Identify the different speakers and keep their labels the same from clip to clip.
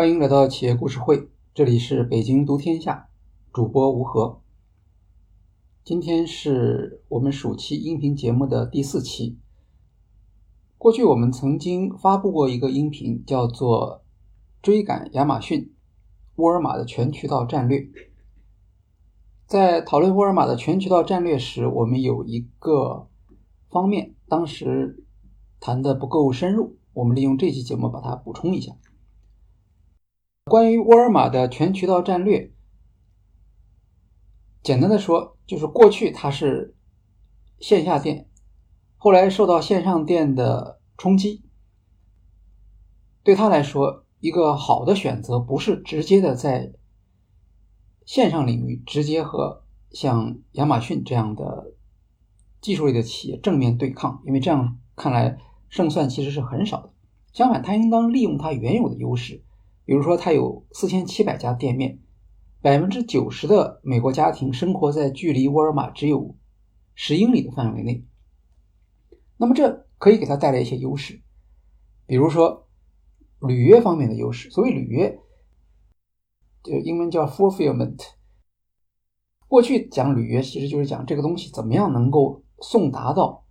Speaker 1: 欢迎来到企业故事会，这里是北京读天下，主播吴和。今天是我们暑期音频节目的第四期。过去我们曾经发布过一个音频，叫做《追赶亚马逊：沃尔玛的全渠道战略》。在讨论沃尔玛的全渠道战略时，我们有一个方面当时谈的不够深入，我们利用这期节目把它补充一下。关于沃尔玛的全渠道战略，简单的说，就是过去它是线下店，后来受到线上店的冲击，对他来说，一个好的选择不是直接的在线上领域直接和像亚马逊这样的技术类的企业正面对抗，因为这样看来胜算其实是很少的。相反，他应当利用他原有的优势。比如说，它有四千七百家店面，百分之九十的美国家庭生活在距离沃尔玛只有十英里的范围内。那么，这可以给它带来一些优势，比如说履约方面的优势。所谓履约，就英文叫 fulfillment。过去讲履约，其实就是讲这个东西怎么样能够送达到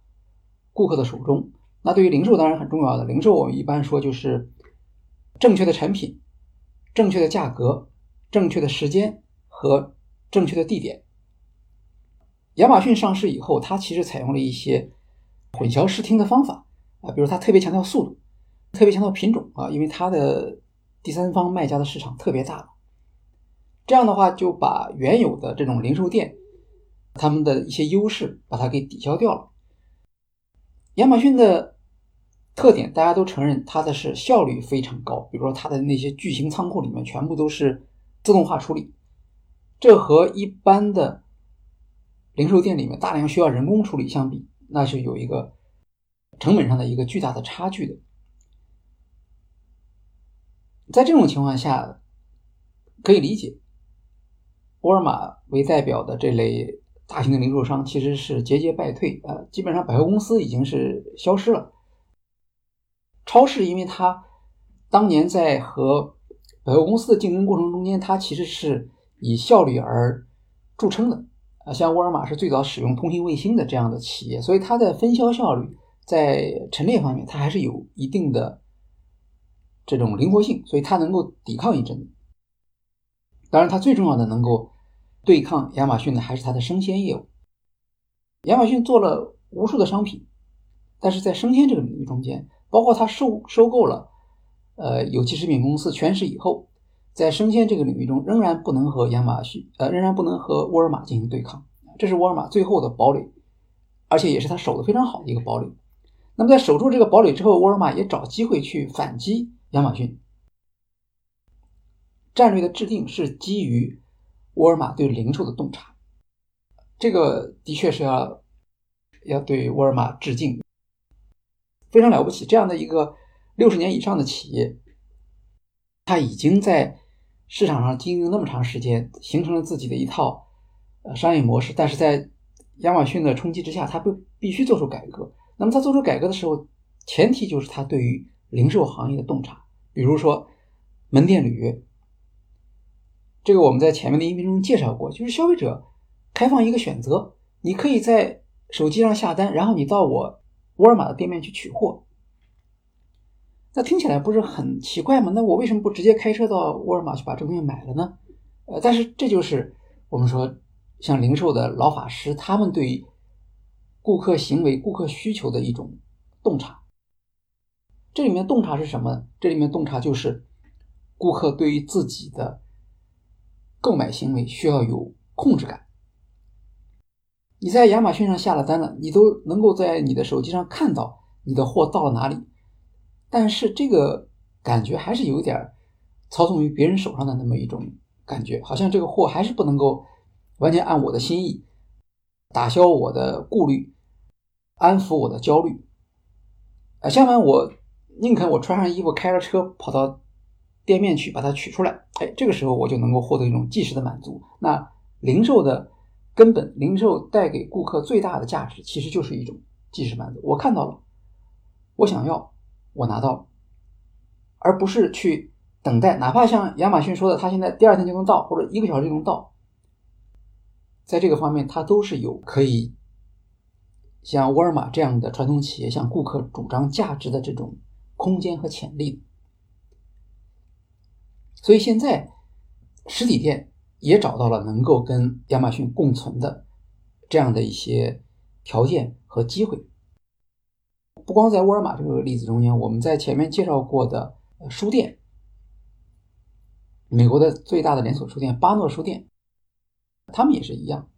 Speaker 1: 顾客的手中。那对于零售当然很重要的，零售我们一般说就是正确的产品。正确的价格、正确的时间和正确的地点。亚马逊上市以后，它其实采用了一些混淆视听的方法啊，比如它特别强调速度，特别强调品种啊，因为它的第三方卖家的市场特别大。这样的话，就把原有的这种零售店他们的一些优势把它给抵消掉了。亚马逊的。特点大家都承认，它的是效率非常高。比如说，它的那些巨型仓库里面全部都是自动化处理，这和一般的零售店里面大量需要人工处理相比，那是有一个成本上的一个巨大的差距的。在这种情况下，可以理解，沃尔玛为代表的这类大型的零售商其实是节节败退啊，基本上百货公司已经是消失了。超市，因为它当年在和百货公司的竞争过程中间，它其实是以效率而著称的啊。像沃尔玛是最早使用通信卫星的这样的企业，所以它的分销效率在陈列方面，它还是有一定的这种灵活性，所以它能够抵抗一阵。当然，它最重要的能够对抗亚马逊的还是它的生鲜业务。亚马逊做了无数的商品，但是在生鲜这个领域中间。包括他收收购了，呃，有机食品公司全食以后，在生鲜这个领域中仍然不能和亚马逊，呃，仍然不能和沃尔玛进行对抗，这是沃尔玛最后的堡垒，而且也是他守的非常好的一个堡垒。那么在守住这个堡垒之后，沃尔玛也找机会去反击亚马逊。战略的制定是基于沃尔玛对零售的洞察，这个的确是要要对沃尔玛致敬。非常了不起，这样的一个六十年以上的企业，它已经在市场上经营那么长时间，形成了自己的一套呃商业模式。但是在亚马逊的冲击之下，它必必须做出改革。那么它做出改革的时候，前提就是它对于零售行业的洞察，比如说门店履约。这个我们在前面的音频中介绍过，就是消费者开放一个选择，你可以在手机上下单，然后你到我。沃尔玛的店面去取货，那听起来不是很奇怪吗？那我为什么不直接开车到沃尔玛去把这东西买了呢？呃，但是这就是我们说像零售的老法师，他们对顾客行为、顾客需求的一种洞察。这里面洞察是什么？这里面洞察就是顾客对于自己的购买行为需要有控制感。你在亚马逊上下了单了，你都能够在你的手机上看到你的货到了哪里，但是这个感觉还是有点操纵于别人手上的那么一种感觉，好像这个货还是不能够完全按我的心意打消我的顾虑，安抚我的焦虑。啊，相反，我宁肯我穿上衣服，开着车跑到店面去把它取出来，哎，这个时候我就能够获得一种即时的满足。那零售的。根本零售带给顾客最大的价值，其实就是一种即时满足。我看到了，我想要，我拿到了，而不是去等待，哪怕像亚马逊说的，它现在第二天就能到，或者一个小时就能到，在这个方面，它都是有可以像沃尔玛这样的传统企业向顾客主张价值的这种空间和潜力。所以现在实体店也找到了能够跟亚马逊共存的这样的一些条件和机会。不光在沃尔玛这个例子中间，我们在前面介绍过的书店。美国的最大的连锁书店巴诺书店，他们也是一样，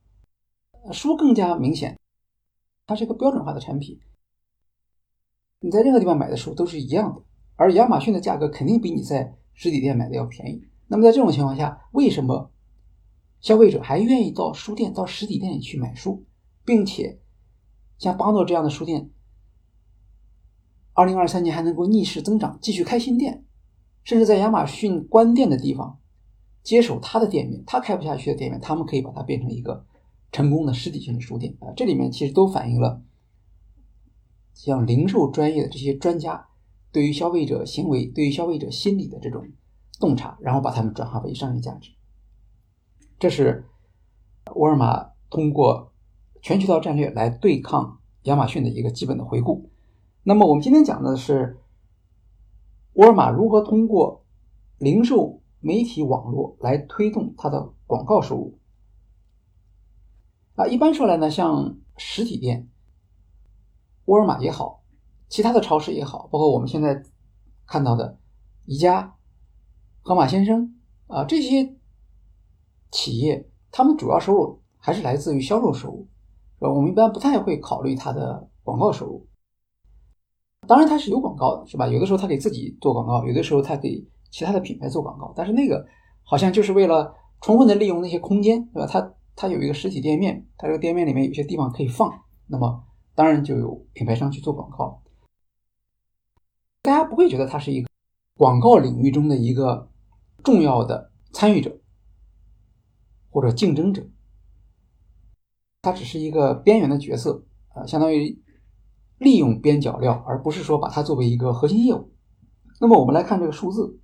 Speaker 1: 书更加明显，它是一个标准化的产品。你在任何地方买的书都是一样的，而亚马逊的价格肯定比你在实体店买的要便宜。那么在这种情况下，为什么消费者还愿意到书店、到实体店里去买书，并且像巴诺这样的书店，二零二三年还能够逆势增长，继续开新店？甚至在亚马逊关店的地方，接手他的店面，他开不下去的店面，他们可以把它变成一个成功的实体性的书店啊！这里面其实都反映了像零售专业的这些专家对于消费者行为、对于消费者心理的这种洞察，然后把它们转化为商业价值。这是沃尔玛通过全渠道战略来对抗亚马逊的一个基本的回顾。那么我们今天讲的是。沃尔玛如何通过零售媒体网络来推动它的广告收入？啊，一般说来呢，像实体店，沃尔玛也好，其他的超市也好，包括我们现在看到的宜家、盒马先生啊这些企业，他们主要收入还是来自于销售收入，是吧？我们一般不太会考虑它的广告收入。当然，它是有广告的，是吧？有的时候它给自己做广告，有的时候它给其他的品牌做广告。但是那个好像就是为了充分的利用那些空间，对吧？它它有一个实体店面，它这个店面里面有些地方可以放，那么当然就有品牌商去做广告。大家不会觉得它是一个广告领域中的一个重要的参与者或者竞争者，它只是一个边缘的角色啊，相当于。利用边角料，而不是说把它作为一个核心业务。那么我们来看这个数字：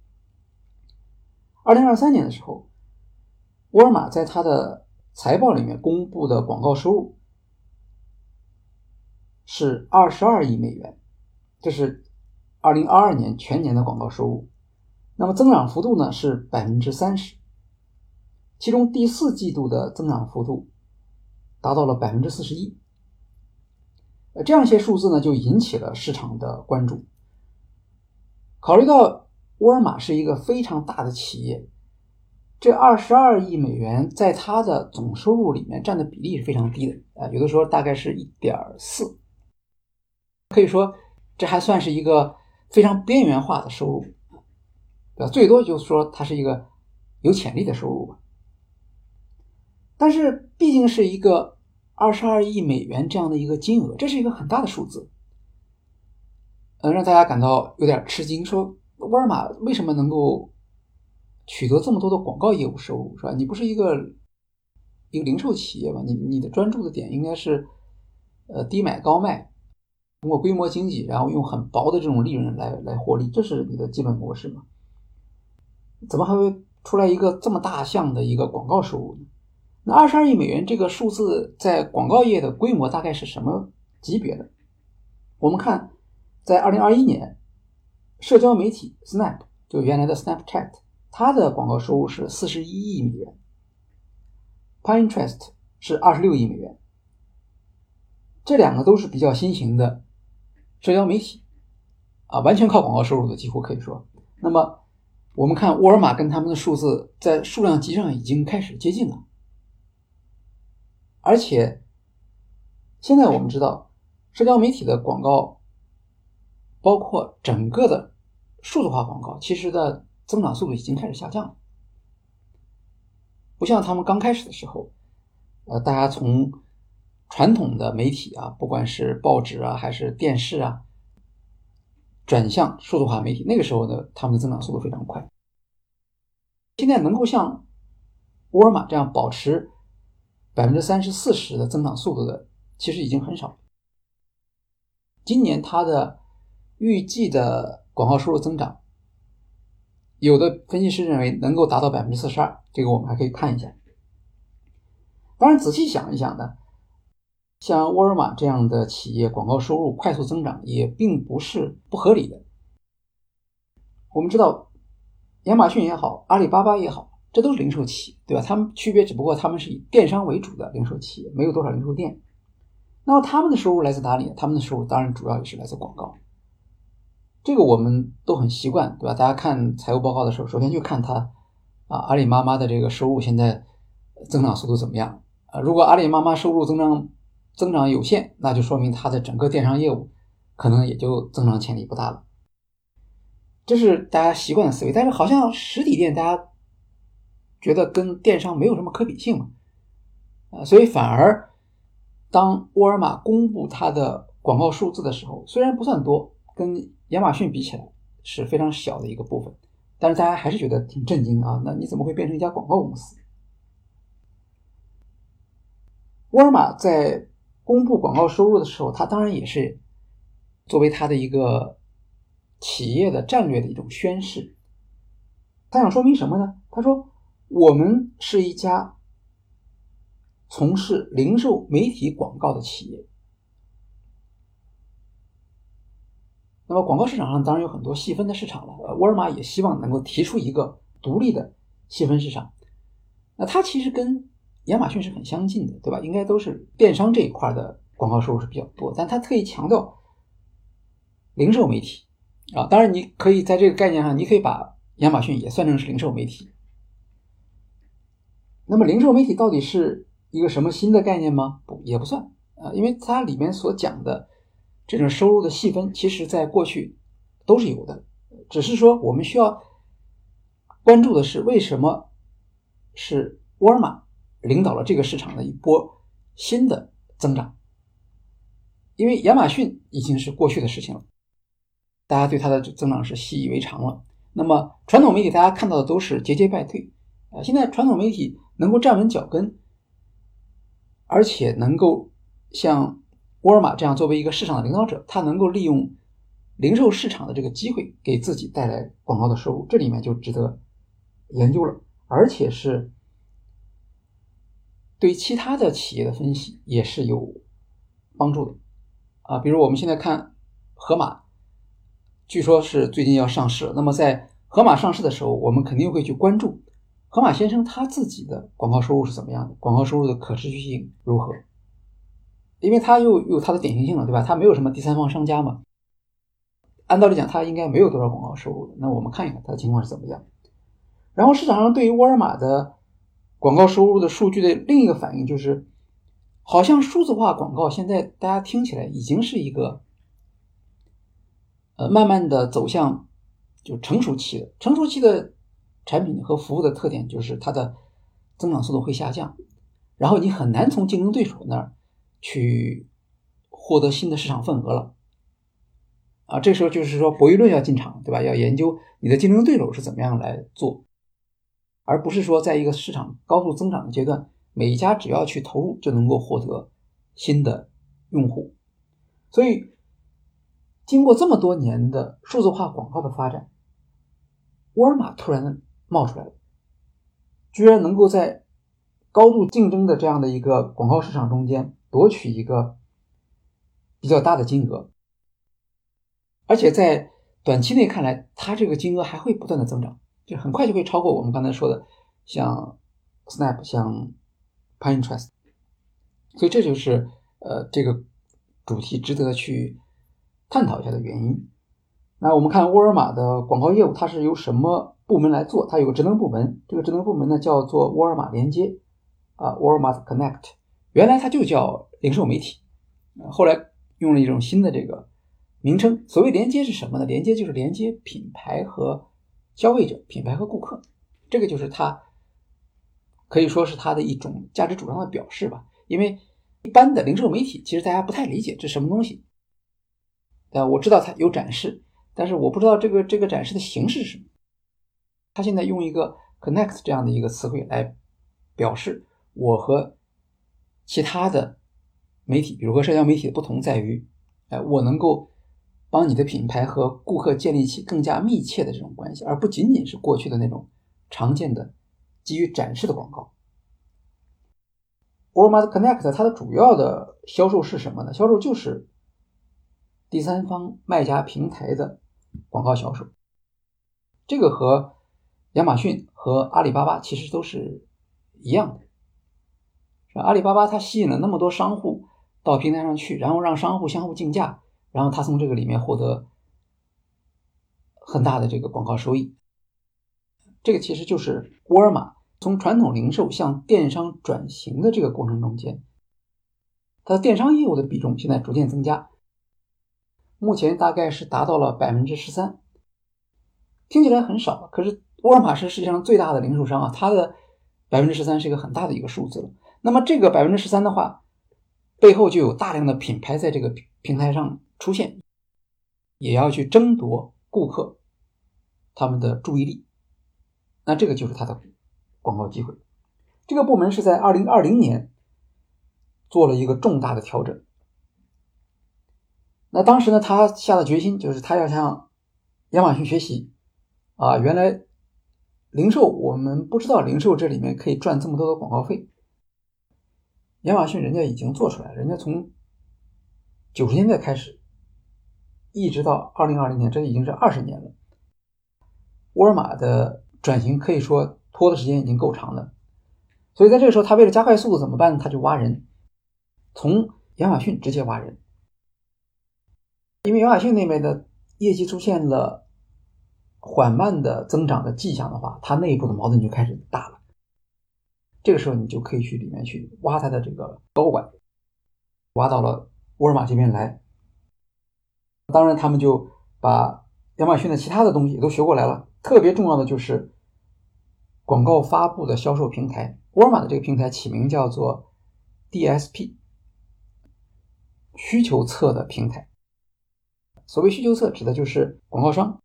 Speaker 1: 二零二三年的时候，沃尔玛在它的财报里面公布的广告收入是二十二亿美元，这是二零二二年全年的广告收入。那么增长幅度呢是百分之三十，其中第四季度的增长幅度达到了百分之四十一。呃这样一些数字呢，就引起了市场的关注。考虑到沃尔玛是一个非常大的企业，这二十二亿美元在它的总收入里面占的比例是非常低的啊，有的时候大概是一点四，可以说这还算是一个非常边缘化的收入，对吧？最多就是说它是一个有潜力的收入吧。但是毕竟是一个。二十二亿美元这样的一个金额，这是一个很大的数字，呃，让大家感到有点吃惊。说沃尔玛为什么能够取得这么多的广告业务收入，是吧？你不是一个一个零售企业吧？你你的专注的点应该是呃低买高卖，通过规模经济，然后用很薄的这种利润来来获利，这是你的基本模式吗？怎么还会出来一个这么大项的一个广告收入呢？那二十二亿美元这个数字在广告业的规模大概是什么级别的？我们看，在二零二一年，社交媒体 Snap 就原来的 Snapchat，它的广告收入是四十一亿美元，Pinterest 是二十六亿美元，这两个都是比较新型的社交媒体，啊，完全靠广告收入的几乎可以说。那么我们看沃尔玛跟他们的数字在数量级上已经开始接近了。而且，现在我们知道，社交媒体的广告，包括整个的数字化广告，其实的增长速度已经开始下降了。不像他们刚开始的时候，呃，大家从传统的媒体啊，不管是报纸啊还是电视啊，转向数字化媒体，那个时候呢，他们的增长速度非常快。现在能够像沃尔玛这样保持。百分之三十四十的增长速度的，其实已经很少。今年它的预计的广告收入增长有的分析师认为能够达到百分之四十二，这个我们还可以看一下。当然，仔细想一想呢，像沃尔玛这样的企业广告收入快速增长也并不是不合理的。我们知道，亚马逊也好，阿里巴巴也好，这都是零售企业，对吧？他们区别只不过他们是以电商为主的零售企业，没有多少零售店。那么他们的收入来自哪里？他们的收入当然主要也是来自广告。这个我们都很习惯，对吧？大家看财务报告的时候，首先就看它啊，阿里妈妈的这个收入现在增长速度怎么样啊？如果阿里妈妈收入增长增长有限，那就说明它的整个电商业务可能也就增长潜力不大了。这是大家习惯的思维，但是好像实体店大家觉得跟电商没有什么可比性嘛啊，所以反而当沃尔玛公布它的广告数字的时候，虽然不算多，跟亚马逊比起来是非常小的一个部分，但是大家还是觉得挺震惊啊！那你怎么会变成一家广告公司？沃尔玛在公布广告收入的时候，它当然也是作为它的一个企业的战略的一种宣示。他想说明什么呢？他说：“我们是一家从事零售媒体广告的企业。”那么广告市场上当然有很多细分的市场了，呃，沃尔玛也希望能够提出一个独立的细分市场。那它其实跟亚马逊是很相近的，对吧？应该都是电商这一块的广告收入是比较多，但它特意强调零售媒体啊。当然，你可以在这个概念上，你可以把亚马逊也算成是零售媒体。那么，零售媒体到底是一个什么新的概念吗？不，也不算啊，因为它里面所讲的。这种收入的细分，其实在过去都是有的，只是说我们需要关注的是为什么是沃尔玛领导了这个市场的一波新的增长？因为亚马逊已经是过去的事情了，大家对它的增长是习以为常了。那么传统媒体大家看到的都是节节败退啊，现在传统媒体能够站稳脚跟，而且能够像。沃尔玛这样作为一个市场的领导者，他能够利用零售市场的这个机会，给自己带来广告的收入，这里面就值得研究了，而且是对其他的企业的分析也是有帮助的啊。比如我们现在看盒马，据说是最近要上市。那么在盒马上市的时候，我们肯定会去关注盒马先生他自己的广告收入是怎么样的，广告收入的可持续性如何。因为它又有它的典型性了，对吧？它没有什么第三方商家嘛。按道理讲，它应该没有多少广告收入的。那我们看一看它的情况是怎么样。然后市场上对于沃尔玛的广告收入的数据的另一个反应就是，好像数字化广告现在大家听起来已经是一个，呃，慢慢的走向就成熟期的。成熟期的产品和服务的特点就是它的增长速度会下降，然后你很难从竞争对手那儿。去获得新的市场份额了，啊，这时候就是说博弈论要进场，对吧？要研究你的竞争对手是怎么样来做，而不是说在一个市场高速增长的阶段，每一家只要去投入就能够获得新的用户。所以，经过这么多年的数字化广告的发展，沃尔玛突然冒出来了，居然能够在高度竞争的这样的一个广告市场中间。夺取一个比较大的金额，而且在短期内看来，它这个金额还会不断的增长，就很快就会超过我们刚才说的像 Snap、像 Pinterest，所以这就是呃这个主题值得去探讨一下的原因。那我们看沃尔玛的广告业务，它是由什么部门来做？它有个职能部门，这个职能部门呢叫做沃尔玛连接啊，Walmart Connect。原来它就叫零售媒体，后来用了一种新的这个名称。所谓连接是什么呢？连接就是连接品牌和消费者、品牌和顾客，这个就是它可以说是它的一种价值主张的表示吧。因为一般的零售媒体其实大家不太理解这什么东西。啊，我知道它有展示，但是我不知道这个这个展示的形式是什么。他现在用一个 connect 这样的一个词汇来表示我和。其他的媒体，比如和社交媒体的不同在于，哎，我能够帮你的品牌和顾客建立起更加密切的这种关系，而不仅仅是过去的那种常见的基于展示的广告。Walmart Connect 它的主要的销售是什么呢？销售就是第三方卖家平台的广告销售。这个和亚马逊和阿里巴巴其实都是一样的。是阿里巴巴它吸引了那么多商户到平台上去，然后让商户相互竞价，然后它从这个里面获得很大的这个广告收益。这个其实就是沃尔玛从传统零售向电商转型的这个过程中间，它的电商业务的比重现在逐渐增加，目前大概是达到了百分之十三，听起来很少，可是沃尔玛是世界上最大的零售商啊，它的百分之十三是一个很大的一个数字了。那么这个百分之十三的话，背后就有大量的品牌在这个平台上出现，也要去争夺顾客他们的注意力，那这个就是它的广告机会。这个部门是在二零二零年做了一个重大的调整。那当时呢，他下了决心，就是他要向亚马逊学习啊，原来零售我们不知道零售这里面可以赚这么多的广告费。亚马逊人家已经做出来了，人家从九十年代开始，一直到二零二零年，这已经是二十年了。沃尔玛的转型可以说拖的时间已经够长了，所以在这个时候，他为了加快速度怎么办？他就挖人，从亚马逊直接挖人，因为亚马逊那边的业绩出现了缓慢的增长的迹象的话，它内部的矛盾就开始大了。这个时候，你就可以去里面去挖他的这个高管，挖到了沃尔玛这边来。当然，他们就把亚马逊的其他的东西也都学过来了。特别重要的就是广告发布的销售平台。沃尔玛的这个平台起名叫做 DSP，需求侧的平台。所谓需求侧，指的就是广告商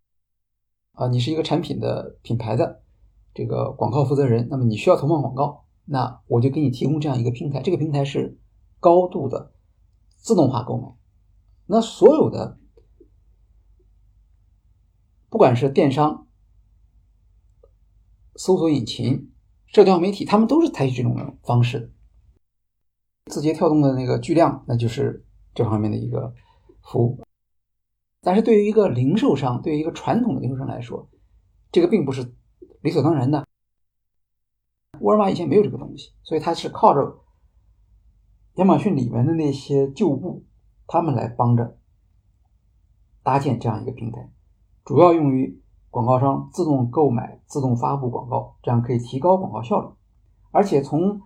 Speaker 1: 啊，你是一个产品的品牌的这个广告负责人，那么你需要投放广告。那我就给你提供这样一个平台，这个平台是高度的自动化购买。那所有的，不管是电商、搜索引擎、社交媒体，他们都是采取这种方式。字节跳动的那个巨量，那就是这方面的一个服务。但是对于一个零售商，对于一个传统的零售商来说，这个并不是理所当然的。沃尔玛以前没有这个东西，所以它是靠着亚马逊里面的那些旧部，他们来帮着搭建这样一个平台，主要用于广告商自动购买、自动发布广告，这样可以提高广告效率。而且从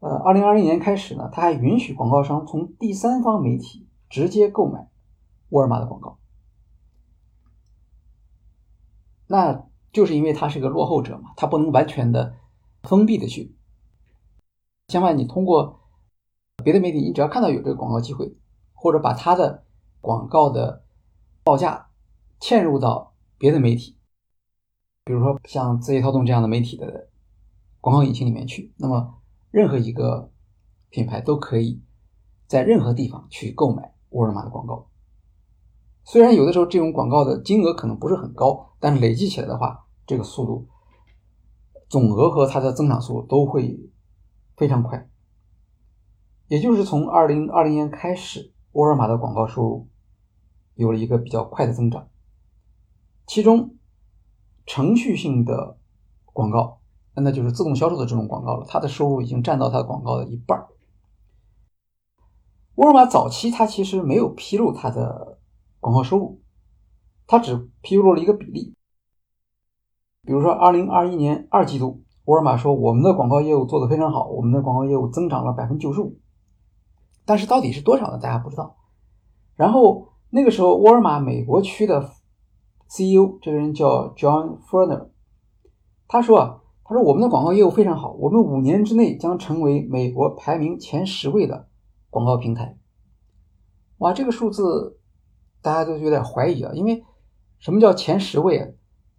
Speaker 1: 呃二零二零年开始呢，它还允许广告商从第三方媒体直接购买沃尔玛的广告。那就是因为它是个落后者嘛，它不能完全的。封闭的去，相反，你通过别的媒体，你只要看到有这个广告机会，或者把它的广告的报价嵌入到别的媒体，比如说像字节跳动这样的媒体的广告引擎里面去，那么任何一个品牌都可以在任何地方去购买沃尔玛的广告。虽然有的时候这种广告的金额可能不是很高，但是累计起来的话，这个速度。总额和它的增长速度都会非常快，也就是从二零二零年开始，沃尔玛的广告收入有了一个比较快的增长。其中，程序性的广告，那就是自动销售的这种广告了，它的收入已经占到它的广告的一半。沃尔玛早期它其实没有披露它的广告收入，它只披露了一个比例。比如说，二零二一年二季度，沃尔玛说我们的广告业务做得非常好，我们的广告业务增长了百分之九十五。但是到底是多少呢？大家不知道。然后那个时候，沃尔玛美国区的 CEO 这个人叫 John Furner，他说啊，他说我们的广告业务非常好，我们五年之内将成为美国排名前十位的广告平台。哇，这个数字大家都有点怀疑啊，因为什么叫前十位啊？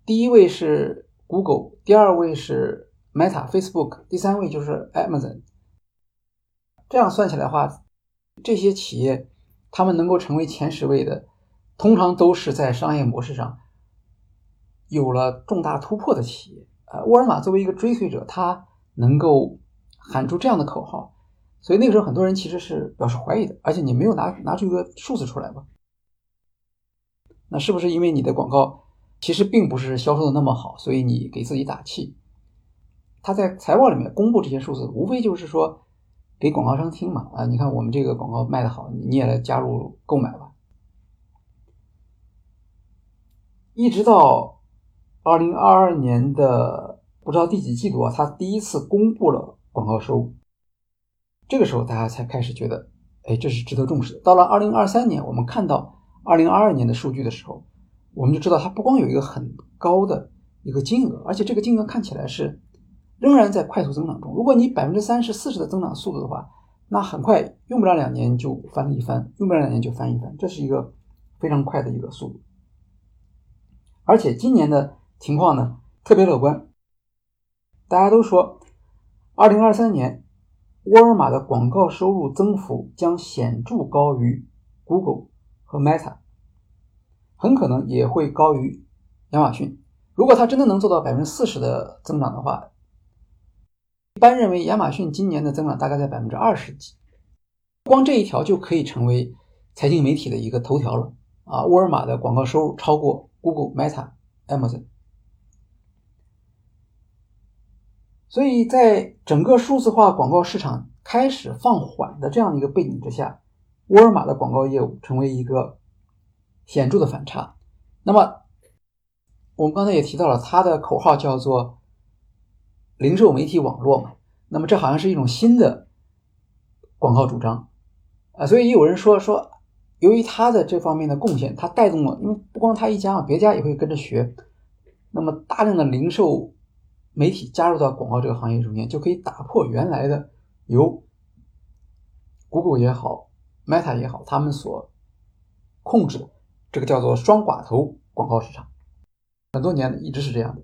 Speaker 1: 第一位是 Google，第二位是 Meta、Facebook，第三位就是 Amazon。这样算起来的话，这些企业他们能够成为前十位的，通常都是在商业模式上有了重大突破的企业。呃，沃尔玛作为一个追随者，他能够喊出这样的口号，所以那个时候很多人其实是表示怀疑的。而且你没有拿拿出一个数字出来吧？那是不是因为你的广告其实并不是销售的那么好，所以你给自己打气？他在财报里面公布这些数字，无非就是说给广告商听嘛。啊，你看我们这个广告卖的好，你也来加入购买吧。一直到。二零二二年的不知道第几季度啊，他第一次公布了广告收入，这个时候大家才开始觉得，哎，这是值得重视的。到了二零二三年，我们看到二零二二年的数据的时候，我们就知道它不光有一个很高的一个金额，而且这个金额看起来是仍然在快速增长中。如果你百分之三十、四十的增长速度的话，那很快用不了两年就翻了一番，用不了两年就翻一番，这是一个非常快的一个速度。而且今年的。情况呢特别乐观，大家都说，二零二三年沃尔玛的广告收入增幅将显著高于 Google 和 Meta，很可能也会高于亚马逊。如果它真的能做到百分之四十的增长的话，一般认为亚马逊今年的增长大概在百分之二十几，光这一条就可以成为财经媒体的一个头条了啊！沃尔玛的广告收入超过 Google、Meta、Amazon。所以在整个数字化广告市场开始放缓的这样一个背景之下，沃尔玛的广告业务成为一个显著的反差。那么，我们刚才也提到了，它的口号叫做“零售媒体网络”嘛。那么，这好像是一种新的广告主张啊。所以也有人说说，由于它的这方面的贡献，它带动了，因为不光它一家嘛，别家也会跟着学。那么，大量的零售。媒体加入到广告这个行业中间，就可以打破原来的由 Google 也好，Meta 也好，他们所控制的这个叫做双寡头广告市场。很多年一直是这样的，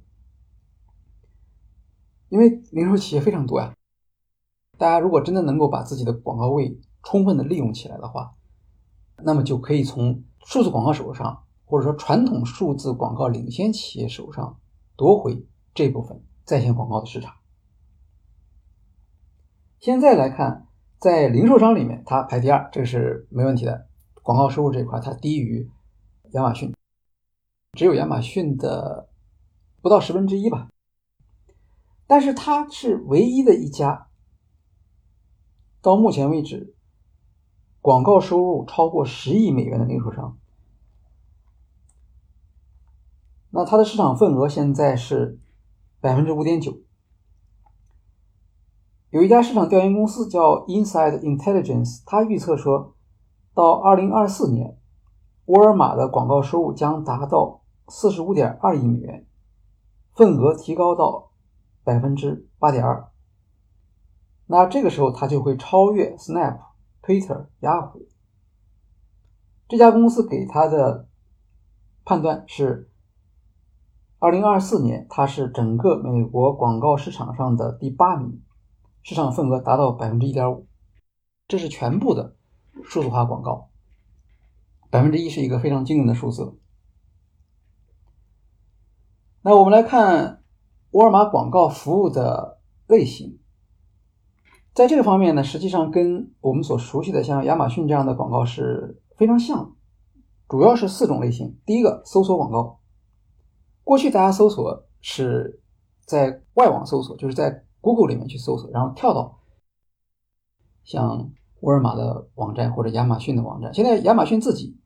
Speaker 1: 因为零售企业非常多呀。大家如果真的能够把自己的广告位充分的利用起来的话，那么就可以从数字广告手上，或者说传统数字广告领先企业手上夺回这部分。在线广告的市场，现在来看，在零售商里面，它排第二，这个是没问题的。广告收入这一块，它低于亚马逊，只有亚马逊的不到十分之一吧。但是它是唯一的一家，到目前为止，广告收入超过十亿美元的零售商。那它的市场份额现在是。百分之五点九，有一家市场调研公司叫 Inside Intelligence，它预测说，到二零二四年，沃尔玛的广告收入将达到四十五点二亿美元，份额提高到百分之八点二。那这个时候，它就会超越 Snap、Twitter、雅虎。这家公司给他的判断是。二零二四年，它是整个美国广告市场上的第八名，市场份额达到百分之一点五，这是全部的数字化广告，百分之一是一个非常惊人的数字。那我们来看沃尔玛广告服务的类型，在这个方面呢，实际上跟我们所熟悉的像亚马逊这样的广告是非常像，主要是四种类型。第一个，搜索广告。过去大家搜索是在外网搜索，就是在 Google 里面去搜索，然后跳到像沃尔玛的网站或者亚马逊的网站。现在亚马逊自己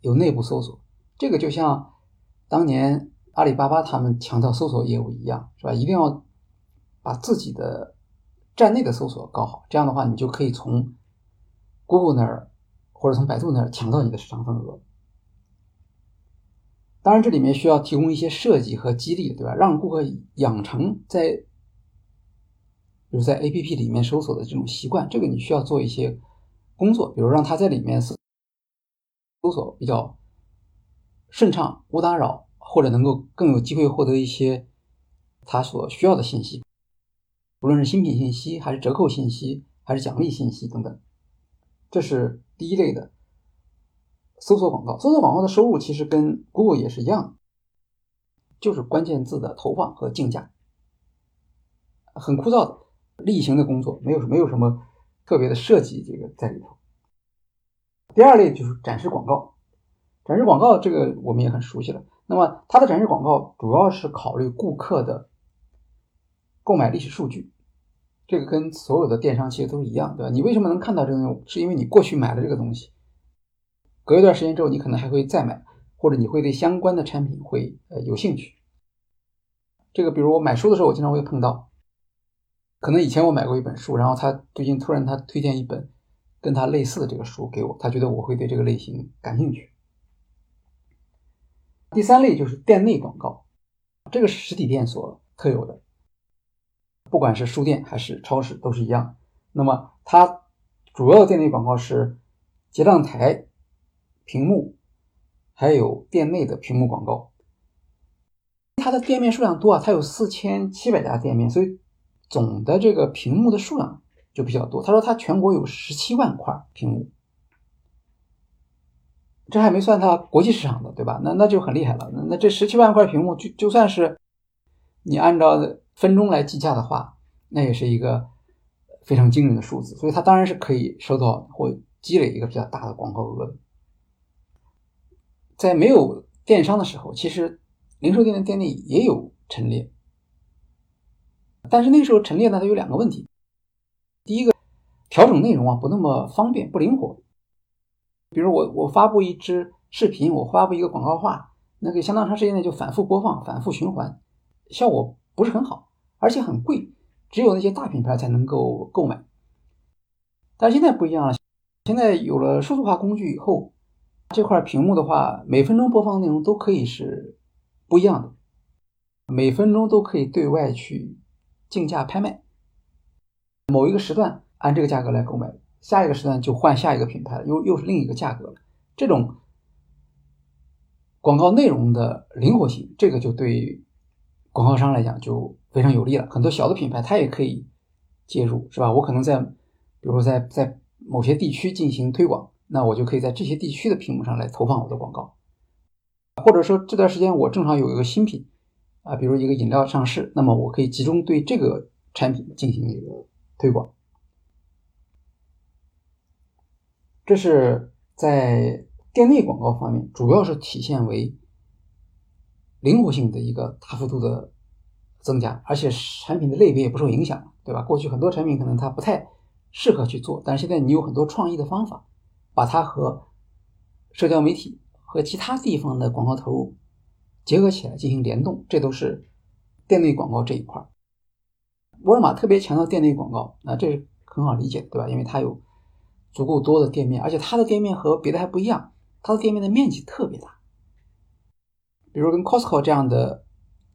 Speaker 1: 有内部搜索，这个就像当年阿里巴巴他们强调搜索业务一样，是吧？一定要把自己的站内的搜索搞好，这样的话你就可以从 Google 那儿或者从百度那儿抢到你的市场份额。当然，这里面需要提供一些设计和激励，对吧？让顾客养成在，比如在 A P P 里面搜索的这种习惯，这个你需要做一些工作，比如让他在里面搜搜索比较顺畅、无打扰，或者能够更有机会获得一些他所需要的信息，无论是新品信息，还是折扣信息，还是奖励信息等等。这是第一类的搜索广告。搜索广告的收入其实跟 Google 也是一样，就是关键字的投放和竞价，很枯燥的例行的工作，没有没有什么特别的设计这个在里头。第二类就是展示广告，展示广告这个我们也很熟悉了。那么它的展示广告主要是考虑顾客的购买历史数据。这个跟所有的电商其实都是一样，对吧？你为什么能看到这个东西？是因为你过去买了这个东西，隔一段时间之后，你可能还会再买，或者你会对相关的产品会呃有兴趣。这个比如我买书的时候，我经常会碰到，可能以前我买过一本书，然后他最近突然他推荐一本跟他类似的这个书给我，他觉得我会对这个类型感兴趣。第三类就是店内广告，这个是实体店所特有的。不管是书店还是超市都是一样。那么它主要的店内广告是结账台、屏幕，还有店内的屏幕广告。它的店面数量多啊，它有四千七百家店面，所以总的这个屏幕的数量就比较多。他说他全国有十七万块屏幕，这还没算他国际市场的，对吧？那那就很厉害了。那那这十七万块屏幕，就就算是你按照。分钟来计价的话，那也是一个非常惊人的数字，所以他当然是可以收到或积累一个比较大的广告额。在没有电商的时候，其实零售店的店内也有陈列，但是那时候陈列呢，它有两个问题：第一个，调整内容啊不那么方便，不灵活。比如我我发布一支视频，我发布一个广告画，那个相当长时间内就反复播放、反复循环，效果不是很好。而且很贵，只有那些大品牌才能够购买。但现在不一样了，现在有了数字化工具以后，这块屏幕的话，每分钟播放内容都可以是不一样的，每分钟都可以对外去竞价拍卖。某一个时段按这个价格来购买，下一个时段就换下一个品牌，又又是另一个价格了。这种广告内容的灵活性，这个就对广告商来讲就。非常有利了，很多小的品牌它也可以介入，是吧？我可能在，比如说在在某些地区进行推广，那我就可以在这些地区的屏幕上来投放我的广告，或者说这段时间我正好有一个新品啊，比如一个饮料上市，那么我可以集中对这个产品进行一个推广。这是在店内广告方面，主要是体现为灵活性的一个大幅度的。增加，而且产品的类别也不受影响，对吧？过去很多产品可能它不太适合去做，但是现在你有很多创意的方法，把它和社交媒体和其他地方的广告投入结合起来进行联动，这都是店内广告这一块。沃尔玛特别强调店内广告，那这是很好理解，对吧？因为它有足够多的店面，而且它的店面和别的还不一样，它的店面的面积特别大，比如跟 Costco 这样的。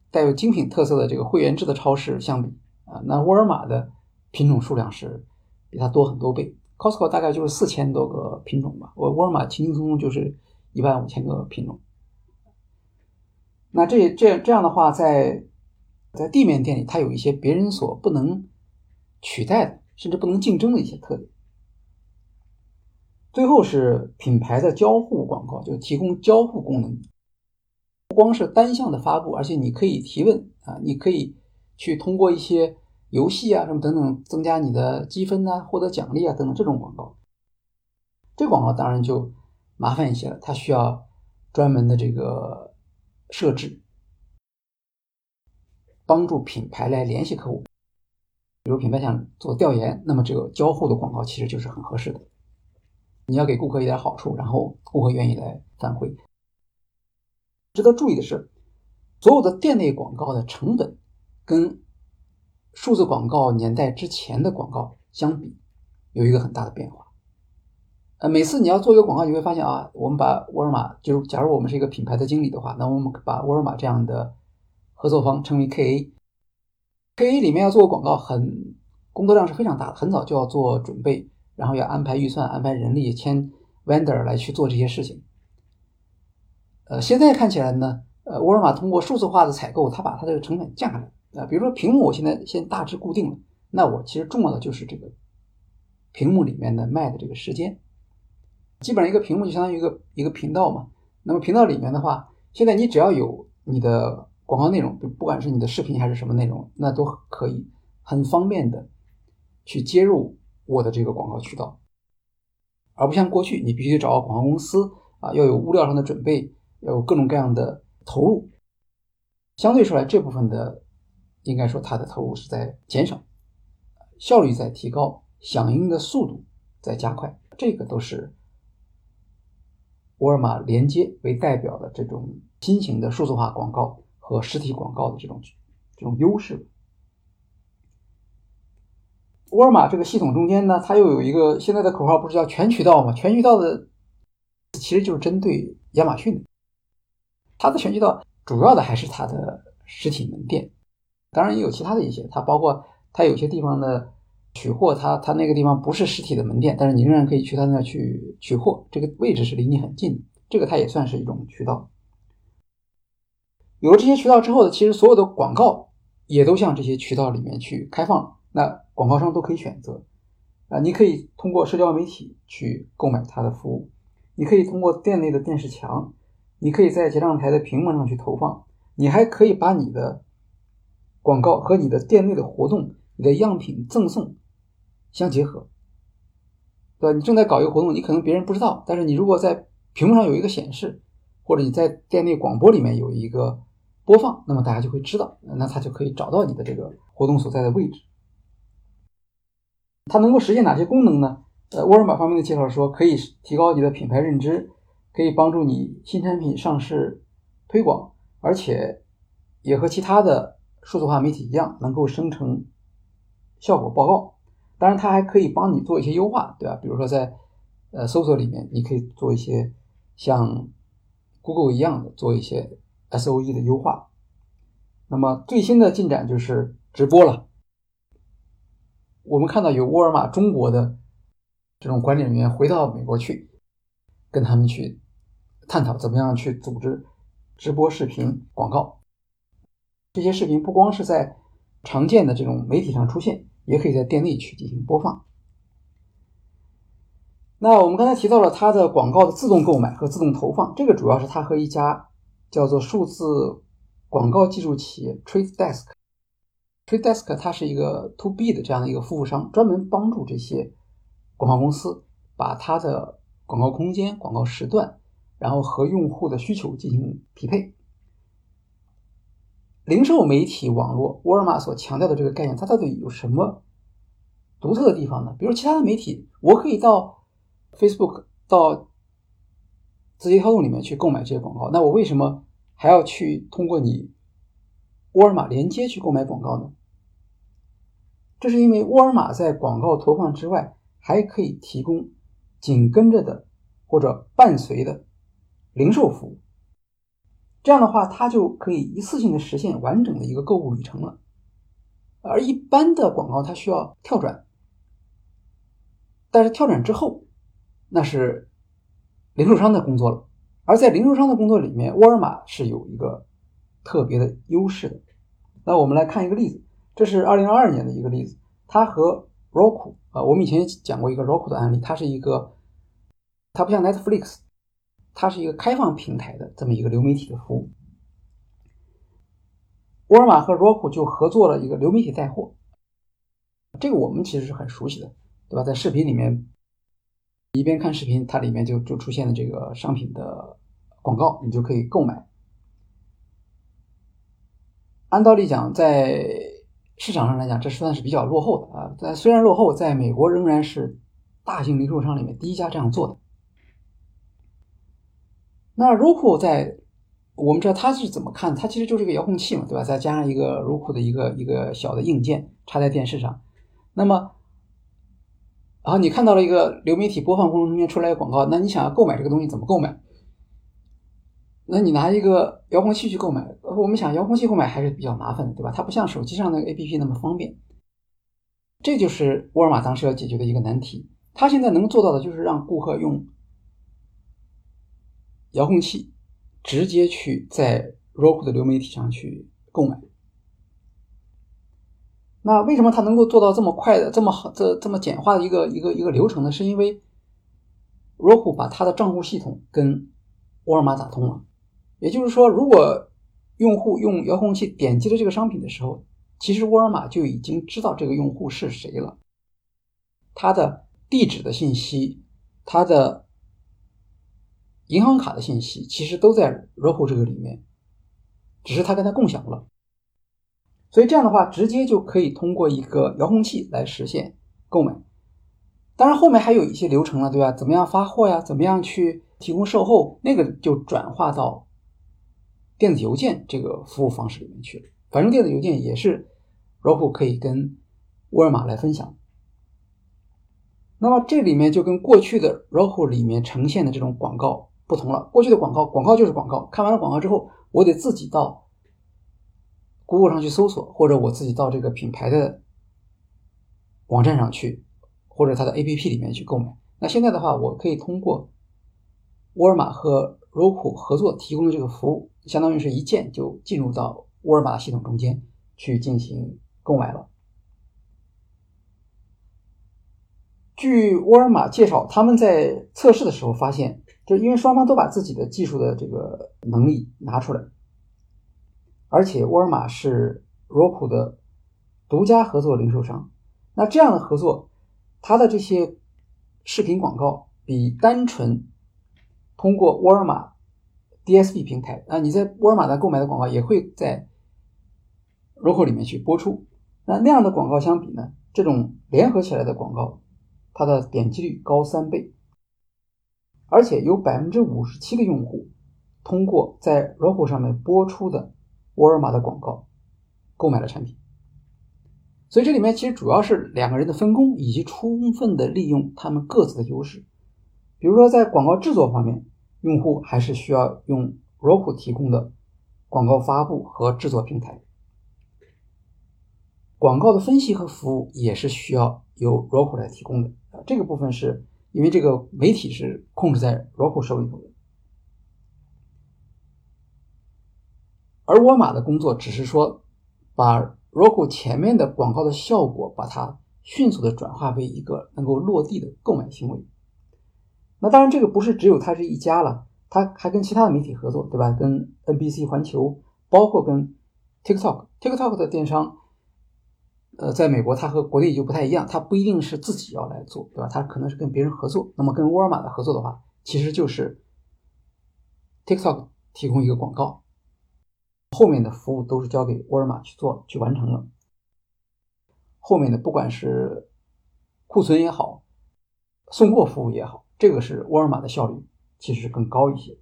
Speaker 1: 带有精品特色的这个会员制的超市相比啊，那沃尔玛的品种数量是比它多很多倍。Costco 大概就是四千多个品种吧，我沃尔玛轻轻松松就是一万五千个品种。那这这这样的话，在在地面店里，它有一些别人所不能取代的，甚至不能竞争的一些特点。最后是品牌的交互广告，就提供交互功能。不光是单向的发布，而且你可以提问啊，你可以去通过一些游戏啊什么等等增加你的积分啊，获得奖励啊等等这种广告。这广告当然就麻烦一些了，它需要专门的这个设置，帮助品牌来联系客户。比如品牌想做调研，那么这个交互的广告其实就是很合适的。你要给顾客一点好处，然后顾客愿意来反馈。值得注意的是，所有的店内广告的成本跟数字广告年代之前的广告相比，有一个很大的变化。呃，每次你要做一个广告，你会发现啊，我们把沃尔玛，就是假如我们是一个品牌的经理的话，那我们把沃尔玛这样的合作方称为 KA。KA 里面要做广告，很工作量是非常大的，很早就要做准备，然后要安排预算、安排人力、签 vendor 来去做这些事情。呃，现在看起来呢，呃，沃尔玛通过数字化的采购，它把它这个成本降下来。啊，比如说屏幕，我现在先大致固定了，那我其实重要的就是这个屏幕里面的卖的这个时间。基本上一个屏幕就相当于一个一个频道嘛。那么频道里面的话，现在你只要有你的广告内容，不不管是你的视频还是什么内容，那都可以很方便的去接入我的这个广告渠道，而不像过去你必须找个广告公司啊，要有物料上的准备，要有各种各样的投入。相对说来，这部分的应该说它的投入是在减少，效率在提高，响应的速度在加快，这个都是沃尔玛连接为代表的这种新型的数字化广告和实体广告的这种这种优势。沃尔玛这个系统中间呢，它又有一个现在的口号，不是叫全渠道吗？全渠道的其实就是针对亚马逊的，它的全渠道。主要的还是它的实体门店，当然也有其他的一些，它包括它有些地方的取货，它它那个地方不是实体的门店，但是你仍然可以去它那去取货，这个位置是离你很近，这个它也算是一种渠道。有了这些渠道之后呢，其实所有的广告也都向这些渠道里面去开放，那广告商都可以选择啊，你可以通过社交媒体去购买它的服务，你可以通过店内的电视墙。你可以在结账台的屏幕上去投放，你还可以把你的广告和你的店内的活动、你的样品赠送相结合，对吧？你正在搞一个活动，你可能别人不知道，但是你如果在屏幕上有一个显示，或者你在店内广播里面有一个播放，那么大家就会知道，那他就可以找到你的这个活动所在的位置。它能够实现哪些功能呢？呃，沃尔玛方面的介绍说，可以提高你的品牌认知。可以帮助你新产品上市推广，而且也和其他的数字化媒体一样，能够生成效果报告。当然，它还可以帮你做一些优化，对吧？比如说在呃搜索里面，你可以做一些像 Google 一样的做一些 SOE 的优化。那么最新的进展就是直播了。我们看到有沃尔玛中国的这种管理人员回到美国去，跟他们去。探讨怎么样去组织直播视频广告。这些视频不光是在常见的这种媒体上出现，也可以在店内去进行播放。那我们刚才提到了它的广告的自动购买和自动投放，这个主要是它和一家叫做数字广告技术企业 Trade Desk。Trade Desk 它是一个 To B 的这样的一个服务商，专门帮助这些广告公司把它的广告空间、广告时段。然后和用户的需求进行匹配。零售媒体网络，沃尔玛所强调的这个概念，它到底有什么独特的地方呢？比如其他的媒体，我可以到 Facebook、到字节跳动里面去购买这些广告，那我为什么还要去通过你沃尔玛连接去购买广告呢？这是因为沃尔玛在广告投放之外，还可以提供紧跟着的或者伴随的。零售服务，这样的话，它就可以一次性的实现完整的一个购物旅程了。而一般的广告，它需要跳转，但是跳转之后，那是零售商的工作了。而在零售商的工作里面，沃尔玛是有一个特别的优势的。那我们来看一个例子，这是二零二二年的一个例子，它和 Roku 啊，我们以前讲过一个 Roku 的案例，它是一个，它不像 Netflix。它是一个开放平台的这么一个流媒体的服务。沃尔玛和 Roku 就合作了一个流媒体带货，这个我们其实是很熟悉的，对吧？在视频里面，一边看视频，它里面就就出现了这个商品的广告，你就可以购买。按道理讲，在市场上来讲，这算是比较落后的啊。但虽然落后，在美国仍然是大型零售商里面第一家这样做的。那 Roku 在我们知道它是怎么看？它其实就是一个遥控器嘛，对吧？再加上一个 Roku 的一个一个小的硬件插在电视上。那么，然后你看到了一个流媒体播放过程中间出来的广告，那你想要购买这个东西怎么购买？那你拿一个遥控器去购买，我们想遥控器购买还是比较麻烦的，对吧？它不像手机上那个 APP 那么方便。这就是沃尔玛当时要解决的一个难题。它现在能做到的就是让顾客用。遥控器直接去在 Roku 的流媒体上去购买。那为什么它能够做到这么快的、这么好、这这么简化的一个一个一个流程呢？是因为 Roku 把他的账户系统跟沃尔玛打通了。也就是说，如果用户用遥控器点击了这个商品的时候，其实沃尔玛就已经知道这个用户是谁了。他的地址的信息，他的银行卡的信息，其实都在 Roku 这个里面，只是他跟他共享了。所以这样的话，直接就可以通过一个遥控器来实现购买。当然，后面还有一些流程了，对吧？怎么样发货呀？怎么样去提供售后？那个就转化到电子邮件这个服务方式里面去了。反正电子邮件也是 Roku 可以跟沃尔玛来分享。那么这里面就跟过去的 Roku 里面呈现的这种广告不同了。过去的广告，广告就是广告，看完了广告之后，我得自己到 Google 上去搜索，或者我自己到这个品牌的网站上去。或者它的 APP 里面去购买。那现在的话，我可以通过沃尔玛和 Roku 合作提供的这个服务，相当于是一键就进入到沃尔玛系统中间去进行购买了。据沃尔玛介绍，他们在测试的时候发现，就因为双方都把自己的技术的这个能力拿出来，而且沃尔玛是 Roku 的独家合作零售商，那这样的合作。它的这些视频广告比单纯通过沃尔玛 DSP 平台啊，你在沃尔玛的购买的广告也会在 Roku 里面去播出。那那样的广告相比呢，这种联合起来的广告，它的点击率高三倍，而且有百分之五十七的用户通过在 Roku 上面播出的沃尔玛的广告购买了产品。所以这里面其实主要是两个人的分工，以及充分的利用他们各自的优势。比如说在广告制作方面，用户还是需要用 Roku 提供的广告发布和制作平台；广告的分析和服务也是需要由 Roku 来提供的。啊，这个部分是因为这个媒体是控制在 Roku 手里头的，而沃尔玛的工作只是说把。Roku 前面的广告的效果，把它迅速的转化为一个能够落地的购买行为。那当然，这个不是只有它是一家了，它还跟其他的媒体合作，对吧？跟 NBC 环球，包括跟 TikTok。TikTok 的电商，呃，在美国它和国内就不太一样，它不一定是自己要来做，对吧？它可能是跟别人合作。那么跟沃尔玛的合作的话，其实就是 TikTok 提供一个广告。后面的服务都是交给沃尔玛去做去完成了。后面的不管是库存也好，送货服务也好，这个是沃尔玛的效率其实更高一些。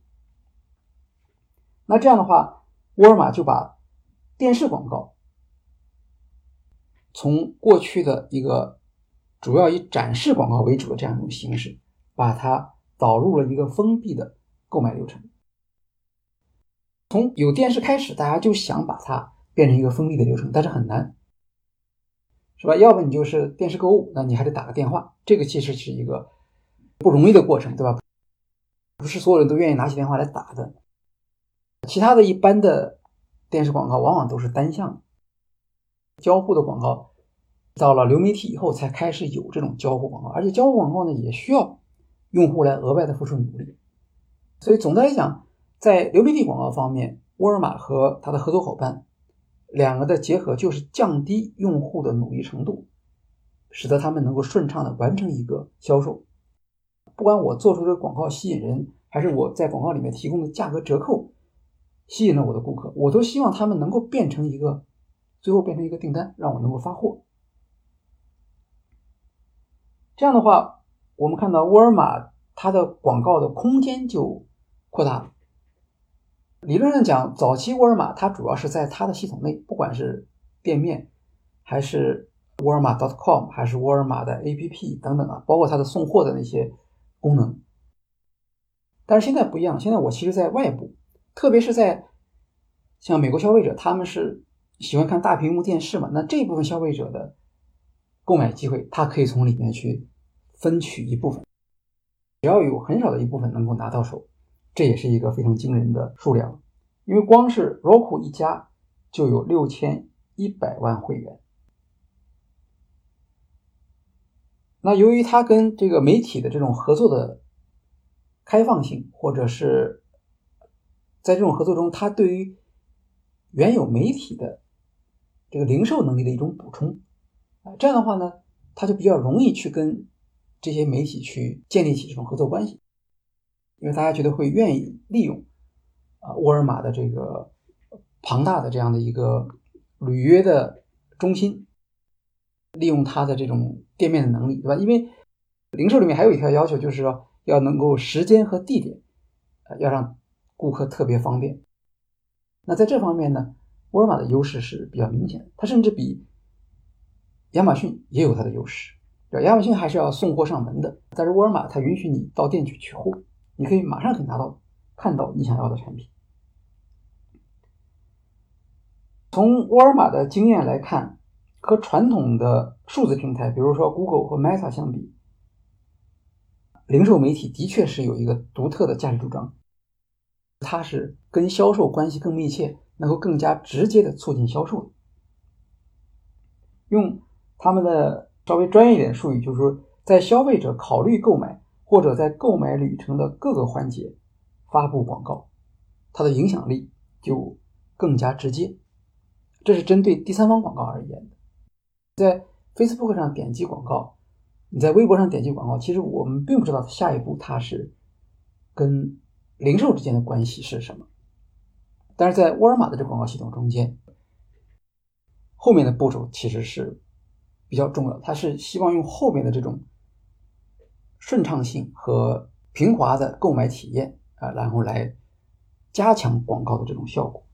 Speaker 1: 那这样的话，沃尔玛就把电视广告从过去的一个主要以展示广告为主的这样一种形式，把它导入了一个封闭的购买流程。从有电视开始，大家就想把它变成一个封闭的流程，但是很难，是吧？要不你就是电视购物，那你还得打个电话，这个其实是一个不容易的过程，对吧？不是所有人都愿意拿起电话来打的。其他的一般的电视广告往往都是单向交互的广告，到了流媒体以后才开始有这种交互广告，而且交互广告呢也需要用户来额外的付出努力，所以总的来讲。在流媒体广告方面，沃尔玛和它的合作伙伴两个的结合就是降低用户的努力程度，使得他们能够顺畅的完成一个销售。不管我做出的广告吸引人，还是我在广告里面提供的价格折扣吸引了我的顾客，我都希望他们能够变成一个最后变成一个订单，让我能够发货。这样的话，我们看到沃尔玛它的广告的空间就扩大了。理论上讲，早期沃尔玛它主要是在它的系统内，不管是店面，还是沃尔玛 .com，还是沃尔玛的 APP 等等啊，包括它的送货的那些功能。但是现在不一样，现在我其实在外部，特别是在像美国消费者，他们是喜欢看大屏幕电视嘛，那这部分消费者的购买机会，他可以从里面去分取一部分，只要有很少的一部分能够拿到手。这也是一个非常惊人的数量，因为光是 Roku 一家就有六千一百万会员。那由于它跟这个媒体的这种合作的开放性，或者是在这种合作中，它对于原有媒体的这个零售能力的一种补充啊，这样的话呢，它就比较容易去跟这些媒体去建立起这种合作关系，因为大家觉得会愿意利用啊沃尔玛的这个庞大的这样的一个履约的中心，利用它的这种店面的能力，对吧？因为零售里面还有一条要求，就是说要能够时间和地点呃，要让顾客特别方便。那在这方面呢，沃尔玛的优势是比较明显的，它甚至比亚马逊也有它的优势。对，亚马逊还是要送货上门的，但是沃尔玛它允许你到店去取货，你可以马上可以拿到看到你想要的产品。从沃尔玛的经验来看，和传统的数字平台，比如说 Google 和 Meta 相比，零售媒体的确是有一个独特的价值主张。它是跟销售关系更密切，能够更加直接的促进销售。用他们的稍微专业一点术语，就是说，在消费者考虑购买或者在购买旅程的各个环节发布广告，它的影响力就更加直接。这是针对第三方广告而言的。在 Facebook 上点击广告，你在微博上点击广告，其实我们并不知道下一步它是跟。零售之间的关系是什么？但是在沃尔玛的这广告系统中间，后面的步骤其实是比较重要。它是希望用后面的这种顺畅性和平滑的购买体验啊，然后来加强广告的这种效果。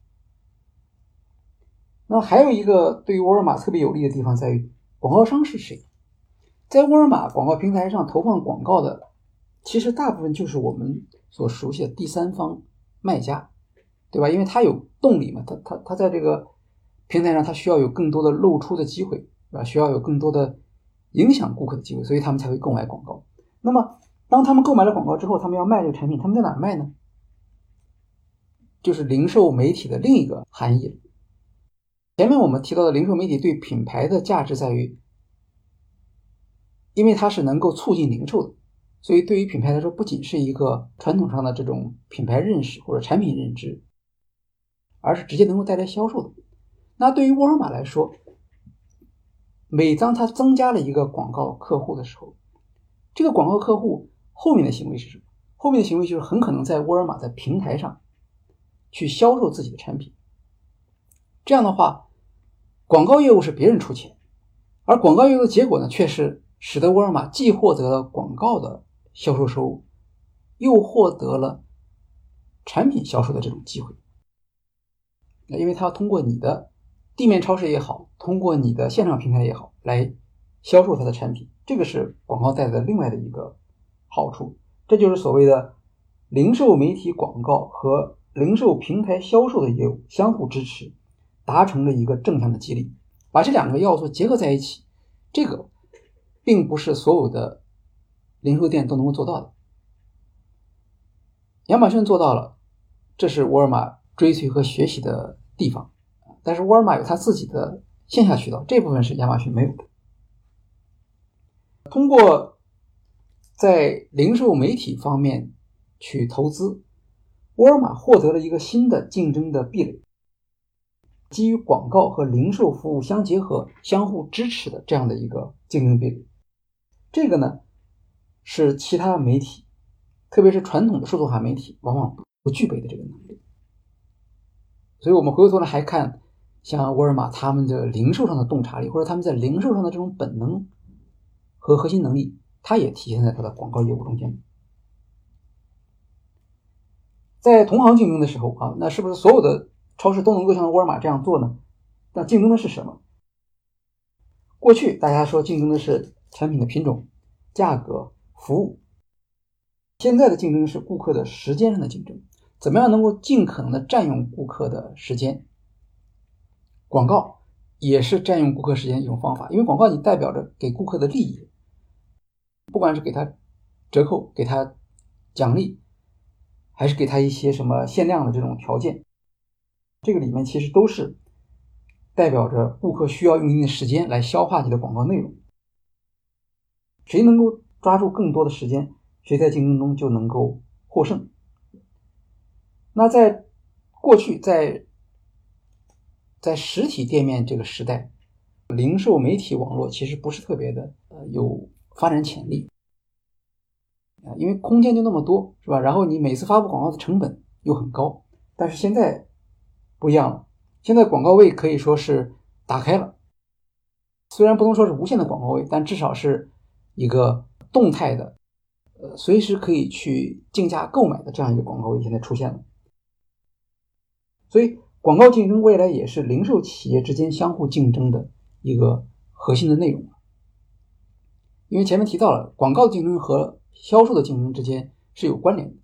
Speaker 1: 那还有一个对于沃尔玛特别有利的地方在于，广告商是谁？在沃尔玛广告平台上投放广告的，其实大部分就是我们。所熟悉的第三方卖家，对吧？因为他有动力嘛，他他他在这个平台上，他需要有更多的露出的机会，对吧？需要有更多的影响顾客的机会，所以他们才会购买广告。那么，当他们购买了广告之后，他们要卖这个产品，他们在哪卖呢？就是零售媒体的另一个含义。前面我们提到的零售媒体对品牌的价值在于，因为它是能够促进零售的。所以，对于品牌来说，不仅是一个传统上的这种品牌认识或者产品认知，而是直接能够带来销售的。那对于沃尔玛来说，每当它增加了一个广告客户的时候，这个广告客户后面的行为是什么？后面的行为就是很可能在沃尔玛在平台上去销售自己的产品。这样的话，广告业务是别人出钱，而广告业务的结果呢，却是使得沃尔玛既获得了广告的。销售收入，又获得了产品销售的这种机会。因为他要通过你的地面超市也好，通过你的线上平台也好，来销售他的产品，这个是广告带来的另外的一个好处。这就是所谓的零售媒体广告和零售平台销售的业务相互支持，达成了一个正向的激励。把这两个要素结合在一起，这个并不是所有的。零售店都能够做到的，亚马逊做到了，这是沃尔玛追随和学习的地方。但是沃尔玛有它自己的线下渠道，这部分是亚马逊没有的。通过在零售媒体方面去投资，沃尔玛获得了一个新的竞争的壁垒，基于广告和零售服务相结合、相互支持的这样的一个竞争壁垒。这个呢？是其他媒体，特别是传统的数字化媒体，往往不具备的这个能力。所以，我们回过头来还看，像沃尔玛他们的零售上的洞察力，或者他们在零售上的这种本能和核心能力，它也体现在它的广告业务中间。在同行竞争的时候啊，那是不是所有的超市都能够像沃尔玛这样做呢？那竞争的是什么？过去大家说竞争的是产品的品种、价格。服务，现在的竞争是顾客的时间上的竞争，怎么样能够尽可能的占用顾客的时间？广告也是占用顾客时间一种方法，因为广告你代表着给顾客的利益，不管是给他折扣、给他奖励，还是给他一些什么限量的这种条件，这个里面其实都是代表着顾客需要用一定的时间来消化你的广告内容，谁能够？抓住更多的时间，谁在竞争中就能够获胜。那在过去，在在实体店面这个时代，零售媒体网络其实不是特别的呃有发展潜力啊，因为空间就那么多，是吧？然后你每次发布广告的成本又很高。但是现在不一样了，现在广告位可以说是打开了，虽然不能说是无限的广告位，但至少是一个动态的，呃，随时可以去竞价购买的这样一个广告位现在出现了。所以，广告竞争未来也是零售企业之间相互竞争的一个核心的内容。因为前面提到了，广告竞争和销售的竞争之间是有关联的。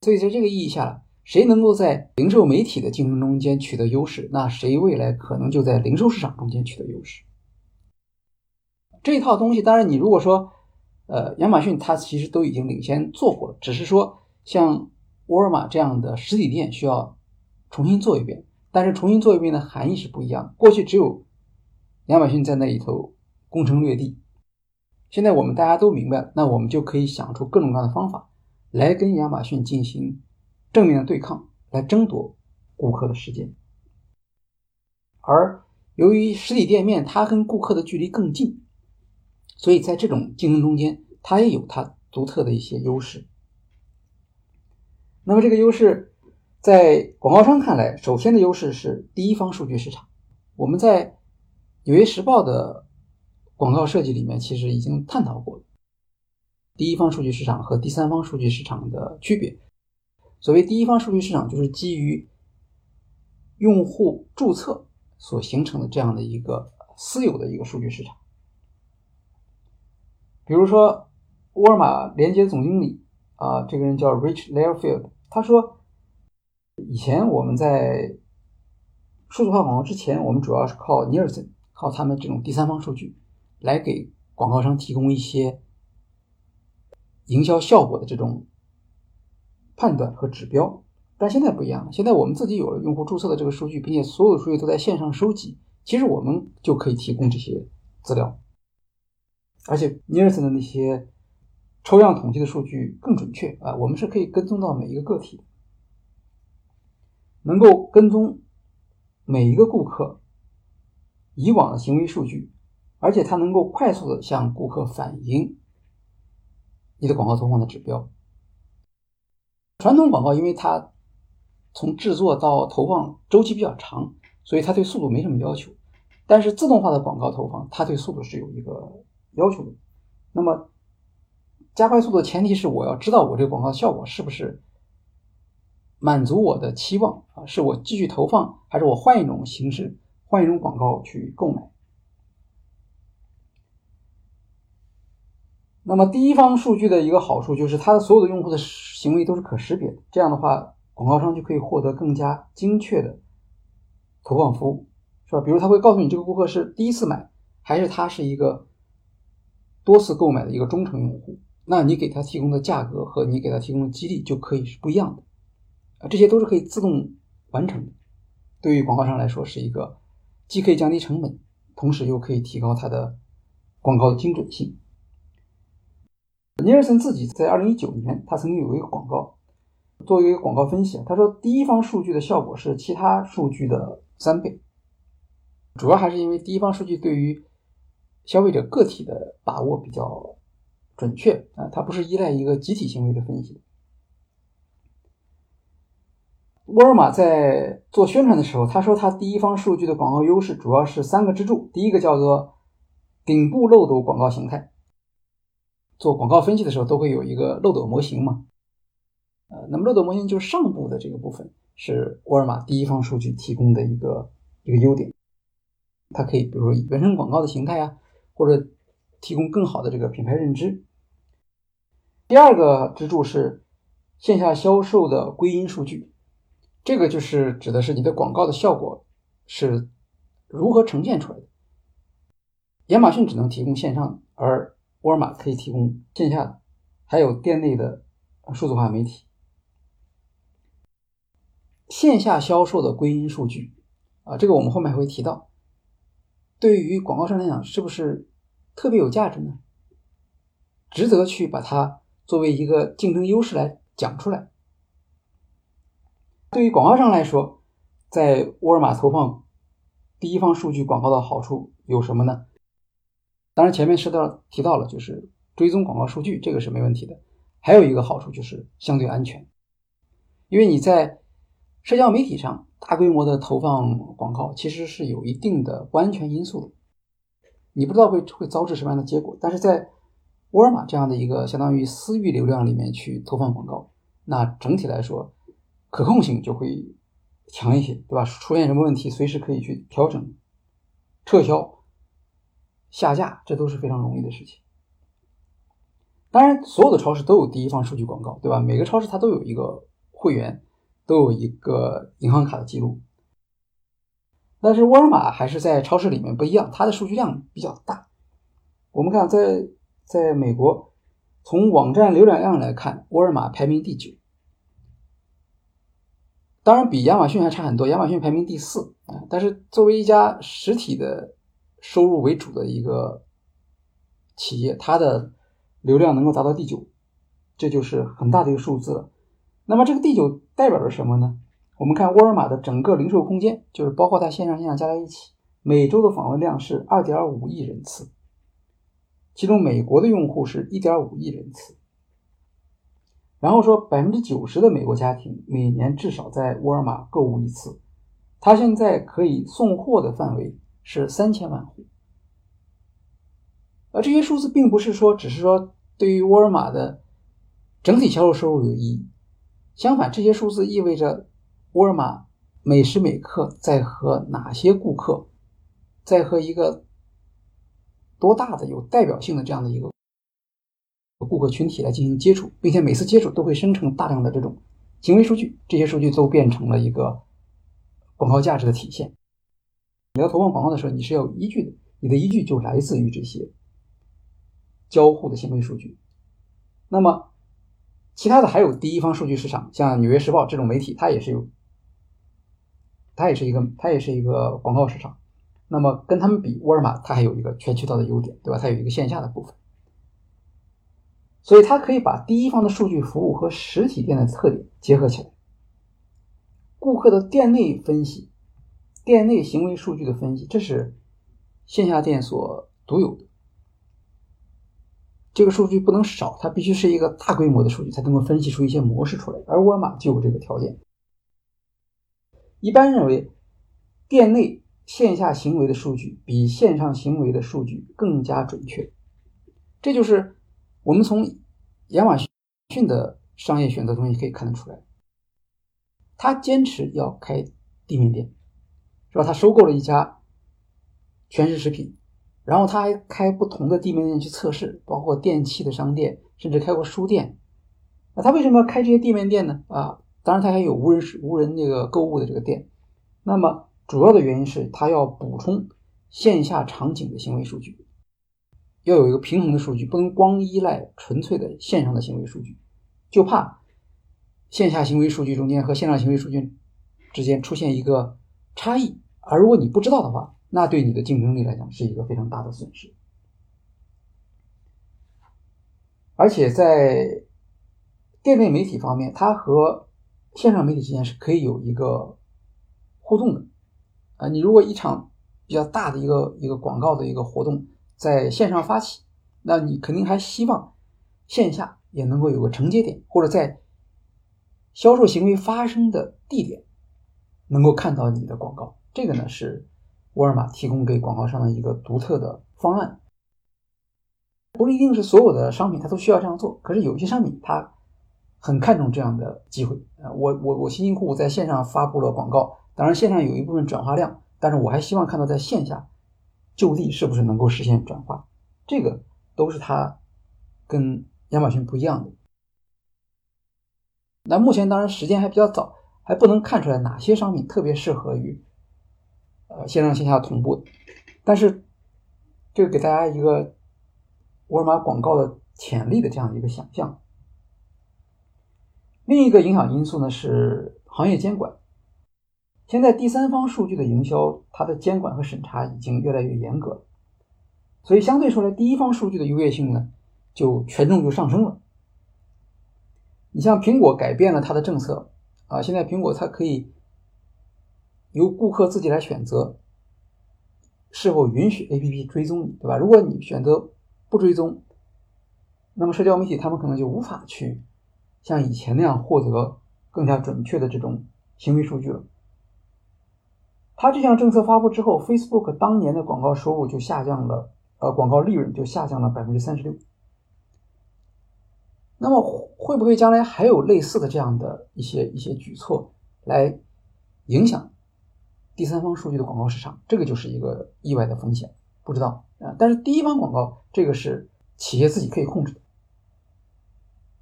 Speaker 1: 所以，在这个意义下，谁能够在零售媒体的竞争中间取得优势，那谁未来可能就在零售市场中间取得优势。这一套东西，当然，你如果说，呃，亚马逊它其实都已经领先做过了，只是说像。沃尔玛这样的实体店需要重新做一遍，但是重新做一遍的含义是不一样。过去只有亚马逊在那里头攻城略地，现在我们大家都明白了，那我们就可以想出各种各样的方法来跟亚马逊进行正面的对抗，来争夺顾客的时间。而由于实体店面它跟顾客的距离更近，所以在这种竞争中间，它也有它独特的一些优势。那么这个优势，在广告商看来，首先的优势是第一方数据市场。我们在《纽约时报》的广告设计里面，其实已经探讨过第一方数据市场和第三方数据市场的区别。所谓第一方数据市场，就是基于用户注册所形成的这样的一个私有的一个数据市场。比如说，沃尔玛连接总经理。啊，这个人叫 Rich Learfield，他说，以前我们在数字化广告之前，我们主要是靠尼尔森，靠他们这种第三方数据来给广告商提供一些营销效果的这种判断和指标。但现在不一样了，现在我们自己有了用户注册的这个数据，并且所有的数据都在线上收集，其实我们就可以提供这些资料，而且尼尔森的那些。抽样统计的数据更准确啊，我们是可以跟踪到每一个个体，能够跟踪每一个顾客以往的行为数据，而且它能够快速的向顾客反映你的广告投放的指标。传统广告因为它从制作到投放周期比较长，所以它对速度没什么要求，但是自动化的广告投放，它对速度是有一个要求的。那么加快速度的前提是我要知道我这个广告效果是不是满足我的期望啊？是我继续投放，还是我换一种形式、换一种广告去购买？那么第一方数据的一个好处就是，它的所有的用户的行为都是可识别的。这样的话，广告商就可以获得更加精确的投放服务，是吧？比如他会告诉你这个顾客是第一次买，还是他是一个多次购买的一个忠诚用户。那你给他提供的价格和你给他提供的激励就可以是不一样的，啊，这些都是可以自动完成的。对于广告商来说，是一个既可以降低成本，同时又可以提高它的广告的精准性。尼尔森自己在二零一九年，他曾经有一个广告，做一个广告分析，他说第一方数据的效果是其他数据的三倍，主要还是因为第一方数据对于消费者个体的把握比较。准确啊，它不是依赖一个集体行为的分析。沃尔玛在做宣传的时候，他说他第一方数据的广告优势主要是三个支柱。第一个叫做顶部漏斗广告形态，做广告分析的时候都会有一个漏斗模型嘛。呃，那么漏斗模型就是上部的这个部分是沃尔玛第一方数据提供的一个一个优点，它可以比如说以原生广告的形态啊，或者提供更好的这个品牌认知。第二个支柱是线下销售的归因数据，这个就是指的是你的广告的效果是如何呈现出来的。亚马逊只能提供线上，而沃尔玛可以提供线下的，还有店内的数字化媒体。线下销售的归因数据啊，这个我们后面还会提到。对于广告商来讲，是不是特别有价值呢？值得去把它。作为一个竞争优势来讲出来。对于广告商来说，在沃尔玛投放第一方数据广告的好处有什么呢？当然前面说到提到了，就是追踪广告数据，这个是没问题的。还有一个好处就是相对安全，因为你在社交媒体上大规模的投放广告，其实是有一定的不安全因素的。你不知道会会遭致什么样的结果，但是在沃尔玛这样的一个相当于私域流量里面去投放广告，那整体来说可控性就会强一些，对吧？出现什么问题，随时可以去调整、撤销、下架，这都是非常容易的事情。当然，所有的超市都有第一方数据广告，对吧？每个超市它都有一个会员，都有一个银行卡的记录。但是沃尔玛还是在超市里面不一样，它的数据量比较大。我们看，在在美国，从网站浏览量来看，沃尔玛排名第九，当然比亚马逊还差很多，亚马逊排名第四啊。但是作为一家实体的收入为主的一个企业，它的流量能够达到第九，这就是很大的一个数字了。那么这个第九代表着什么呢？我们看沃尔玛的整个零售空间，就是包括它线上线下加在一起，每周的访问量是二点五亿人次，其中美国的用户是一点五亿人次。然后说百分之九十的美国家庭每年至少在沃尔玛购物一次，它现在可以送货的范围是三千万户。而这些数字并不是说只是说对于沃尔玛的整体销售收入有意义，相反，这些数字意味着。沃尔玛每时每刻在和哪些顾客，在和一个多大的有代表性的这样的一个顾客群体来进行接触，并且每次接触都会生成大量的这种行为数据，这些数据都变成了一个广告价值的体现。你要投放广告的时候，你是要有依据的，你的依据就来自于这些交互的行为数据。那么，其他的还有第一方数据市场，像《纽约时报》这种媒体，它也是有。它也是一个，它也是一个广告市场。那么跟他们比，沃尔玛它还有一个全渠道的优点，对吧？它有一个线下的部分，所以它可以把第一方的数据服务和实体店的特点结合起来。顾客的店内分析、店内行为数据的分析，这是线下店所独有的。这个数据不能少，它必须是一个大规模的数据，才能够分析出一些模式出来。而沃尔玛就有这个条件。一般认为，店内线下行为的数据比线上行为的数据更加准确。这就是我们从亚马逊的商业选择中也可以看得出来。他坚持要开地面店，是吧？他收购了一家全食食品，然后他还开不同的地面店去测试，包括电器的商店，甚至开过书店。那他为什么要开这些地面店呢？啊？当然，他还有无人无人那个购物的这个店。那么，主要的原因是他要补充线下场景的行为数据，要有一个平衡的数据，不能光依赖纯粹的线上的行为数据，就怕线下行为数据中间和线上行为数据之间出现一个差异。而如果你不知道的话，那对你的竞争力来讲是一个非常大的损失。而且在店内媒体方面，它和线上媒体之间是可以有一个互动的，啊，你如果一场比较大的一个一个广告的一个活动在线上发起，那你肯定还希望线下也能够有个承接点，或者在销售行为发生的地点能够看到你的广告。这个呢是沃尔玛提供给广告商的一个独特的方案，不一定是所有的商品它都需要这样做，可是有些商品它。很看重这样的机会啊！我我我辛辛苦苦在线上发布了广告，当然线上有一部分转化量，但是我还希望看到在线下就地是不是能够实现转化，这个都是它跟亚马逊不一样的。那目前当然时间还比较早，还不能看出来哪些商品特别适合于呃线上线下同步，但是这个给大家一个沃尔玛广告的潜力的这样一个想象。另一个影响因素呢是行业监管。现在第三方数据的营销，它的监管和审查已经越来越严格，所以相对说来，第一方数据的优越性呢就权重就上升了。你像苹果改变了它的政策啊，现在苹果它可以由顾客自己来选择是否允许 APP 追踪你，对吧？如果你选择不追踪，那么社交媒体他们可能就无法去像以前那样获得更加准确的这种行为数据了。它这项政策发布之后，Facebook 当年的广告收入就下降了，呃，广告利润就下降了百分之三十六。那么会不会将来还有类似的这样的一些一些举措来影响第三方数据的广告市场？这个就是一个意外的风险，不知道啊。但是第一方广告这个是企业自己可以控制的，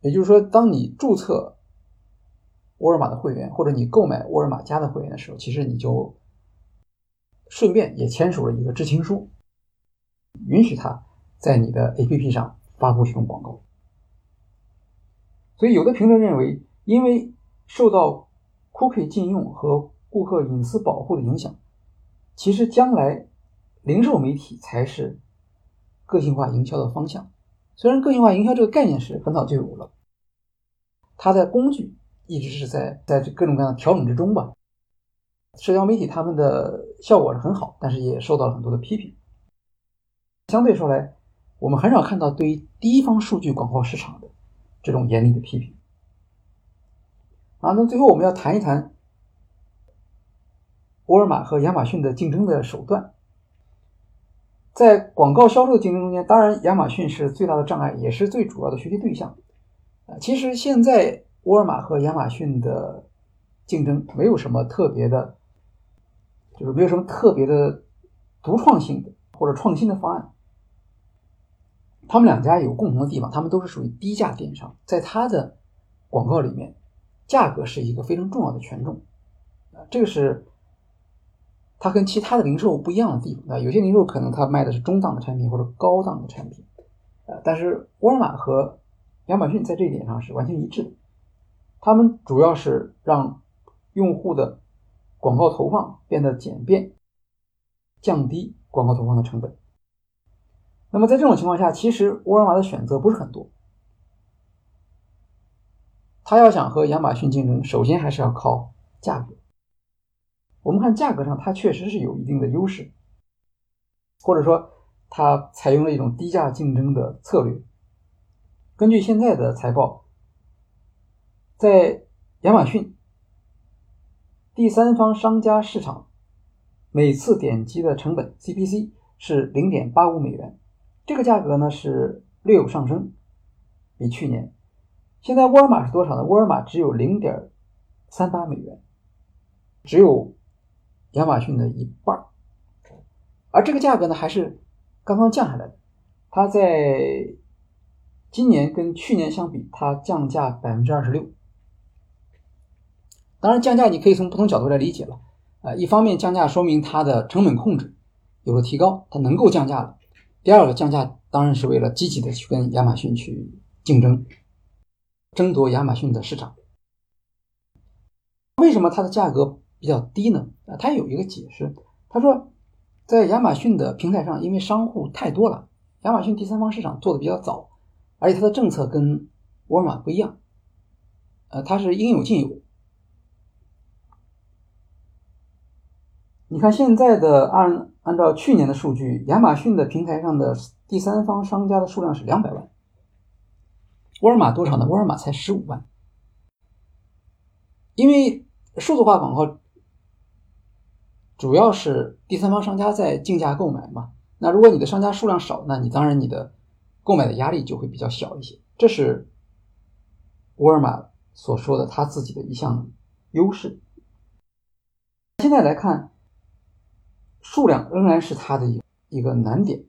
Speaker 1: 也就是说，当你注册沃尔玛的会员，或者你购买沃尔玛家的会员的时候，其实你就顺便也签署了一个知情书，允许他在你的 APP 上发布这种广告。所以，有的评论认为，因为受到 cookie 禁用和顾客隐私保护的影响，其实将来零售媒体才是个性化营销的方向。虽然个性化营销这个概念是很早就有了，它的工具一直是在在各种各样的调整之中吧。社交媒体他们的效果是很好，但是也受到了很多的批评。相对说来，我们很少看到对于第一方数据广告市场的。这种严厉的批评啊，那最后我们要谈一谈沃尔玛和亚马逊的竞争的手段。在广告销售的竞争中间，当然亚马逊是最大的障碍，也是最主要的学习对象。啊，其实现在沃尔玛和亚马逊的竞争没有什么特别的，就是没有什么特别的独创性的或者创新的方案。他们两家有共同的地方，他们都是属于低价电商，在它的广告里面，价格是一个非常重要的权重啊，这个是它跟其他的零售不一样的地方啊。有些零售可能它卖的是中档的产品或者高档的产品，呃，但是沃尔玛和亚马逊在这一点上是完全一致的，他们主要是让用户的广告投放变得简便，降低广告投放的成本。那么在这种情况下，其实沃尔玛的选择不是很多。他要想和亚马逊竞争，首先还是要靠价格。我们看价格上，它确实是有一定的优势，或者说它采用了一种低价竞争的策略。根据现在的财报，在亚马逊第三方商家市场，每次点击的成本 CPC 是零点八五美元。这个价格呢是略有上升，比去年。现在沃尔玛是多少呢？沃尔玛只有零点三八美元，只有亚马逊的一半而这个价格呢还是刚刚降下来的，它在今年跟去年相比，它降价百分之二十六。当然，降价你可以从不同角度来理解了。呃，一方面降价说明它的成本控制有了提高，它能够降价了。第二个降价当然是为了积极的去跟亚马逊去竞争，争夺亚马逊的市场。为什么它的价格比较低呢？啊，它有一个解释，他说，在亚马逊的平台上，因为商户太多了，亚马逊第三方市场做的比较早，而且它的政策跟沃尔玛不一样，呃，它是应有尽有。你看现在的按按照去年的数据，亚马逊的平台上的第三方商家的数量是两百万，沃尔玛多少呢？沃尔玛才十五万。因为数字化广告主要是第三方商家在竞价购买嘛，那如果你的商家数量少，那你当然你的购买的压力就会比较小一些。这是沃尔玛所说的他自己的一项优势。现在来看。数量仍然是它的一一个难点。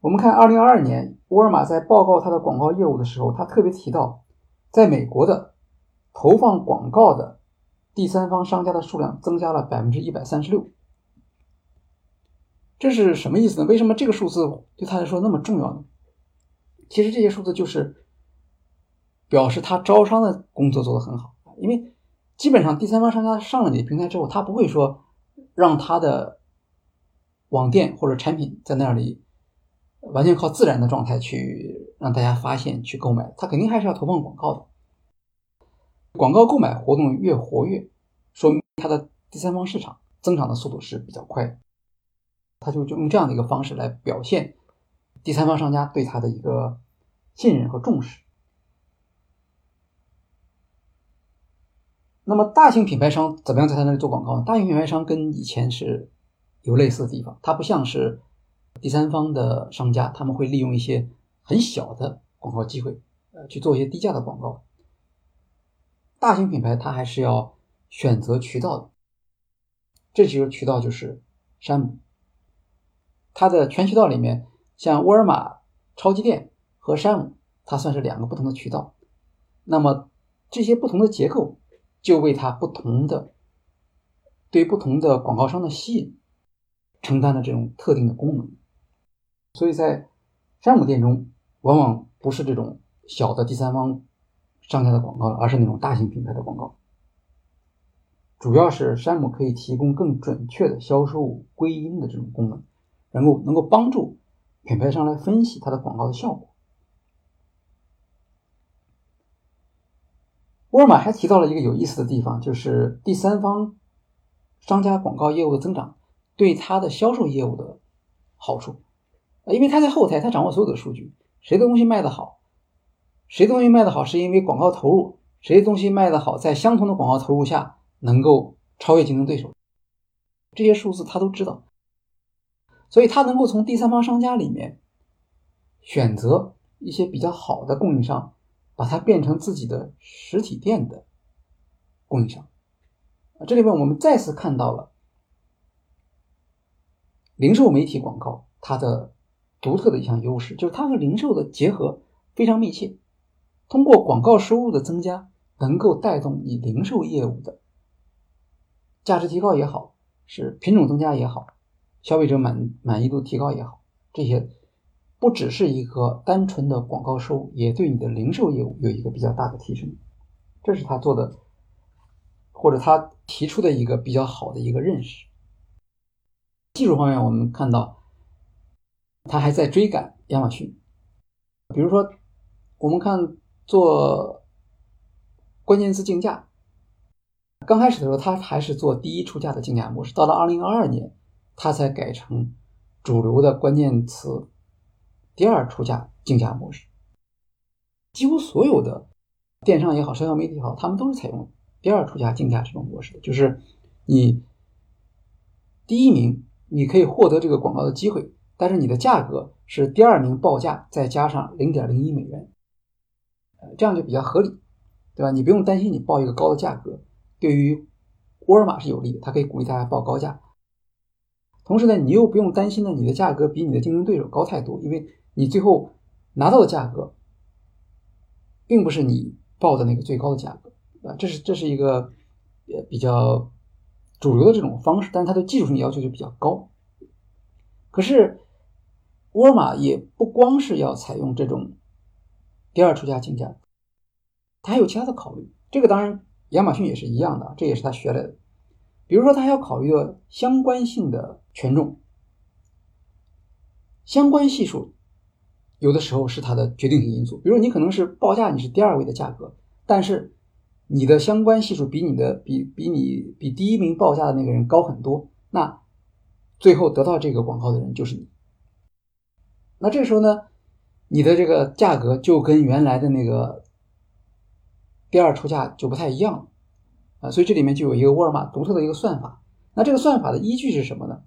Speaker 1: 我们看，二零二二年，沃尔玛在报告它的广告业务的时候，它特别提到，在美国的投放广告的第三方商家的数量增加了百分之一百三十六。这是什么意思呢？为什么这个数字对他来说那么重要呢？其实这些数字就是表示他招商的工作做得很好，因为基本上第三方商家上了你的平台之后，他不会说。让他的网店或者产品在那里完全靠自然的状态去让大家发现去购买，他肯定还是要投放广告的。广告购买活动越活跃，说明它的第三方市场增长的速度是比较快的。他就就用这样的一个方式来表现第三方商家对他的一个信任和重视。那么，大型品牌商怎么样在他那里做广告呢？大型品牌商跟以前是有类似的地方，它不像是第三方的商家，他们会利用一些很小的广告机会，呃，去做一些低价的广告。大型品牌它还是要选择渠道的，这几个渠道就是山姆。它的全渠道里面，像沃尔玛、超级店和山姆，它算是两个不同的渠道。那么这些不同的结构，就为它不同的对不同的广告商的吸引，承担了这种特定的功能。所以在山姆店中，往往不是这种小的第三方商家的广告，而是那种大型品牌的广告。主要是山姆可以提供更准确的销售归因的这种功能。能够能够帮助品牌商来分析它的广告的效果。沃尔玛还提到了一个有意思的地方，就是第三方商家广告业务的增长对它的销售业务的好处。因为他在后台，他掌握所有的数据，谁的东西卖得好，谁的东西卖得好是因为广告投入，谁的东西卖得好，在相同的广告投入下能够超越竞争对手，这些数字他都知道。所以，他能够从第三方商家里面选择一些比较好的供应商，把它变成自己的实体店的供应商。啊，这里面我们再次看到了零售媒体广告它的独特的一项优势，就是它和零售的结合非常密切。通过广告收入的增加，能够带动你零售业务的价值提高也好，是品种增加也好。消费者满满意度提高也好，这些不只是一个单纯的广告收入，也对你的零售业务有一个比较大的提升。这是他做的，或者他提出的一个比较好的一个认识。技术方面，我们看到他还在追赶亚马逊。比如说，我们看做关键词竞价，刚开始的时候，他还是做第一出价的竞价模式，到了二零二二年。他才改成主流的关键词第二出价竞价模式。几乎所有的电商也好，社交媒体也好，他们都是采用第二出价竞价这种模式的。就是你第一名，你可以获得这个广告的机会，但是你的价格是第二名报价再加上零点零一美元，呃，这样就比较合理，对吧？你不用担心你报一个高的价格，对于沃尔玛是有利的，它可以鼓励大家报高价。同时呢，你又不用担心呢，你的价格比你的竞争对手高太多，因为你最后拿到的价格，并不是你报的那个最高的价格啊，这是这是一个呃比较主流的这种方式，但是它的技术性要求就比较高。可是沃尔玛也不光是要采用这种第二出价竞价，它还有其他的考虑。这个当然亚马逊也是一样的，这也是他学来的。比如说，他还要考虑的相关性的权重，相关系数有的时候是它的决定性因素。比如你可能是报价你是第二位的价格，但是你的相关系数比你的比比你比第一名报价的那个人高很多，那最后得到这个广告的人就是你。那这时候呢，你的这个价格就跟原来的那个第二出价就不太一样了。啊，所以这里面就有一个沃尔玛独特的一个算法。那这个算法的依据是什么呢？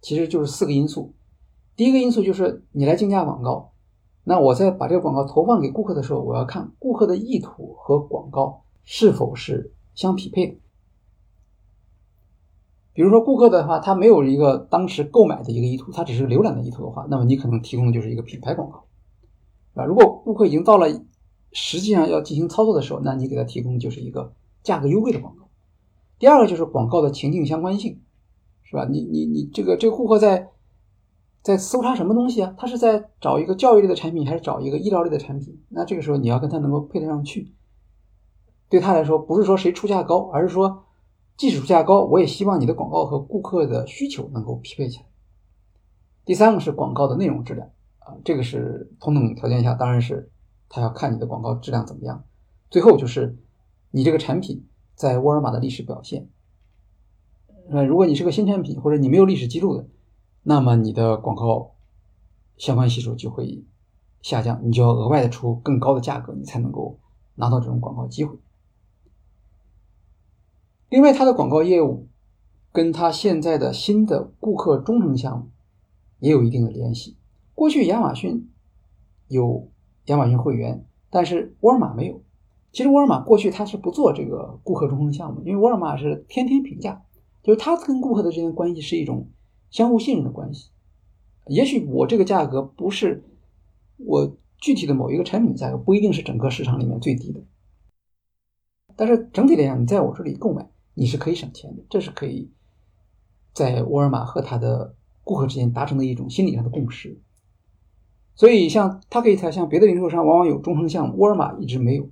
Speaker 1: 其实就是四个因素。第一个因素就是你来竞价广告，那我在把这个广告投放给顾客的时候，我要看顾客的意图和广告是否是相匹配的。比如说顾客的话，他没有一个当时购买的一个意图，他只是浏览的意图的话，那么你可能提供的就是一个品牌广告，啊，如果顾客已经到了实际上要进行操作的时候，那你给他提供就是一个。价格优惠的广告，第二个就是广告的情境相关性，是吧？你你你这个这个顾客在在搜查什么东西啊？他是在找一个教育类的产品，还是找一个医疗类的产品？那这个时候你要跟他能够配得上去。对他来说，不是说谁出价高，而是说即使出价高，我也希望你的广告和顾客的需求能够匹配起来。第三个是广告的内容质量啊，这个是同等条件下，当然是他要看你的广告质量怎么样。最后就是。你这个产品在沃尔玛的历史表现。呃，如果你是个新产品，或者你没有历史记录的，那么你的广告相关系数就会下降，你就要额外的出更高的价格，你才能够拿到这种广告机会。另外，它的广告业务跟它现在的新的顾客忠诚项目也有一定的联系。过去亚马逊有亚马逊会员，但是沃尔玛没有。其实沃尔玛过去它是不做这个顾客忠诚项目，因为沃尔玛是天天评价。就是他跟顾客的之间关系是一种相互信任的关系。也许我这个价格不是我具体的某一个产品的价格，不一定是整个市场里面最低的。但是整体来讲，你在我这里购买，你是可以省钱的。这是可以在沃尔玛和他的顾客之间达成的一种心理上的共识。所以，像他可以才像别的零售商往往有忠诚项目，沃尔玛一直没有。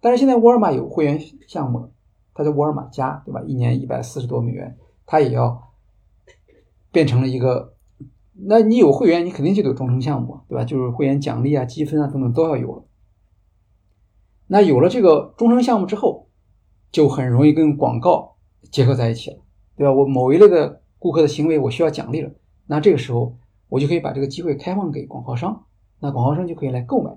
Speaker 1: 但是现在沃尔玛有会员项目了。他在沃尔玛加，对吧？一年一百四十多美元，他也要变成了一个。那你有会员，你肯定就有忠诚项目，对吧？就是会员奖励啊、积分啊等等都要有了。那有了这个忠诚项目之后，就很容易跟广告结合在一起了，对吧？我某一类的顾客的行为我需要奖励了，那这个时候我就可以把这个机会开放给广告商，那广告商就可以来购买。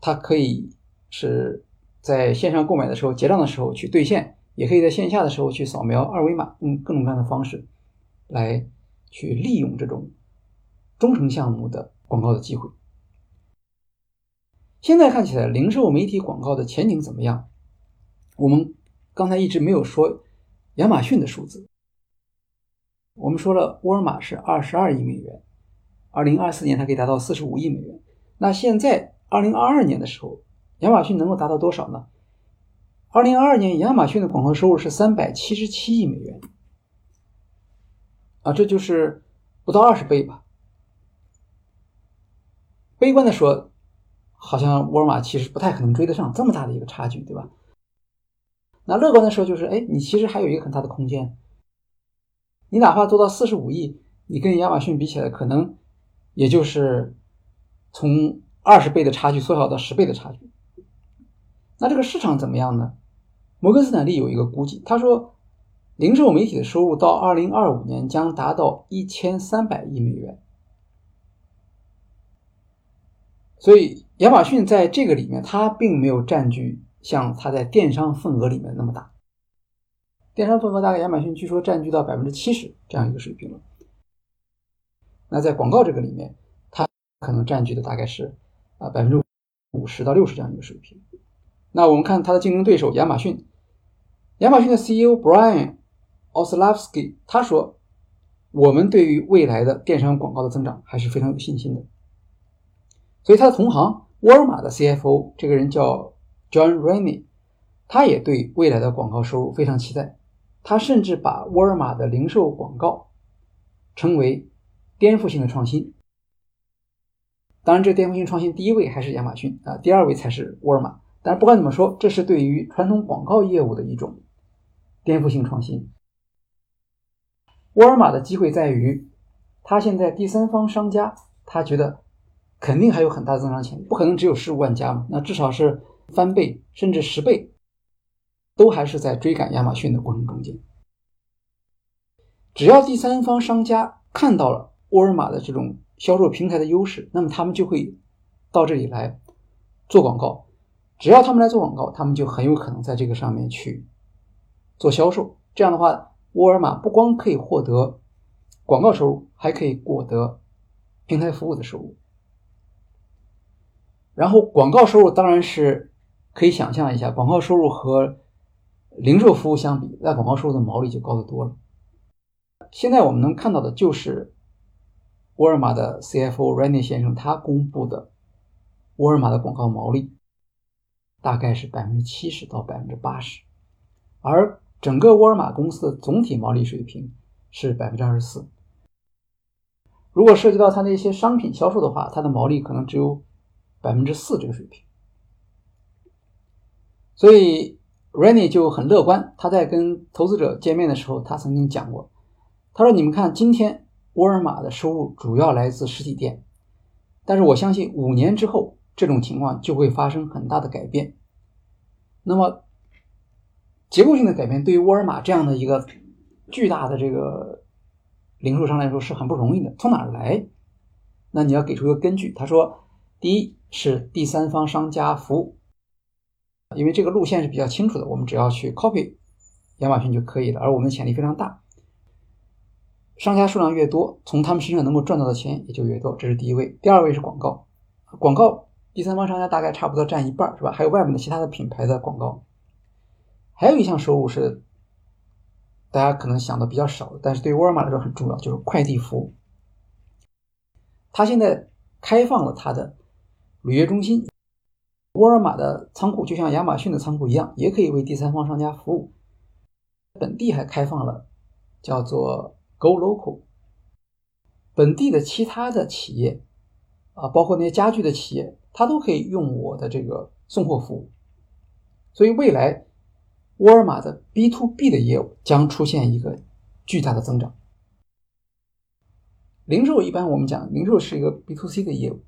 Speaker 1: 它可以是。在线上购买的时候，结账的时候去兑现，也可以在线下的时候去扫描二维码，用各种各样的方式来去利用这种忠诚项目的广告的机会。现在看起来，零售媒体广告的前景怎么样？我们刚才一直没有说亚马逊的数字。我们说了，沃尔玛是二十二亿美元，二零二四年它可以达到四十五亿美元。那现在二零二二年的时候。亚马逊能够达到多少呢？二零二二年，亚马逊的广告收入是三百七十七亿美元，啊，这就是不到二十倍吧。悲观的说，好像沃尔玛其实不太可能追得上这么大的一个差距，对吧？那乐观的说，就是哎，你其实还有一个很大的空间。你哪怕做到四十五亿，你跟亚马逊比起来，可能也就是从二十倍的差距缩小到十倍的差距。那这个市场怎么样呢？摩根斯坦利有一个估计，他说，零售媒体的收入到二零二五年将达到一千三百亿美元。所以亚马逊在这个里面，它并没有占据像它在电商份额里面那么大。电商份额大概亚马逊据说占据到百分之七十这样一个水平了。那在广告这个里面，它可能占据的大概是啊百分之五十到六十这样一个水平。那我们看它的竞争对手亚马逊，亚马逊的 CEO Brian Olsavsky 他说：“我们对于未来的电商广告的增长还是非常有信心的。”所以他的同行沃尔玛的 CFO 这个人叫 John Rainey，他也对未来的广告收入非常期待。他甚至把沃尔玛的零售广告称为颠覆性的创新。当然，这颠覆性创新第一位还是亚马逊啊，第二位才是沃尔玛。但是不管怎么说，这是对于传统广告业务的一种颠覆性创新。沃尔玛的机会在于，他现在第三方商家，他觉得肯定还有很大的增长潜力，不可能只有十五万家嘛，那至少是翻倍甚至十倍，都还是在追赶亚马逊的过程中间。只要第三方商家看到了沃尔玛的这种销售平台的优势，那么他们就会到这里来做广告。只要他们来做广告，他们就很有可能在这个上面去做销售。这样的话，沃尔玛不光可以获得广告收入，还可以获得平台服务的收入。然后，广告收入当然是可以想象一下，广告收入和零售服务相比，那广告收入的毛利就高得多了。现在我们能看到的就是沃尔玛的 CFO Randy 先生他公布的沃尔玛的广告毛利。大概是百分之七十到百分之八十，而整个沃尔玛公司的总体毛利水平是百分之二十四。如果涉及到它那些商品销售的话，它的毛利可能只有百分之四这个水平。所以 r e n n y 就很乐观，他在跟投资者见面的时候，他曾经讲过，他说：“你们看，今天沃尔玛的收入主要来自实体店，但是我相信五年之后。”这种情况就会发生很大的改变。那么结构性的改变对于沃尔玛这样的一个巨大的这个零售商来说是很不容易的。从哪儿来？那你要给出一个根据。他说，第一是第三方商家服务，因为这个路线是比较清楚的，我们只要去 copy 亚马逊就可以了，而我们的潜力非常大。商家数量越多，从他们身上能够赚到的钱也就越多，这是第一位。第二位是广告，广告第三方商家大概差不多占一半，是吧？还有外面的其他的品牌的广告。还有一项收入是大家可能想的比较少，但是对沃尔玛来说很重要，就是快递服务。他现在开放了他的履约中心，沃尔玛的仓库就像亚马逊的仓库一样，也可以为第三方商家服务。本地还开放了叫做。Go local，本地的其他的企业啊，包括那些家具的企业，它都可以用我的这个送货服务。所以未来沃尔玛的 B to B 的业务将出现一个巨大的增长。零售一般我们讲，零售是一个 B to C 的业务，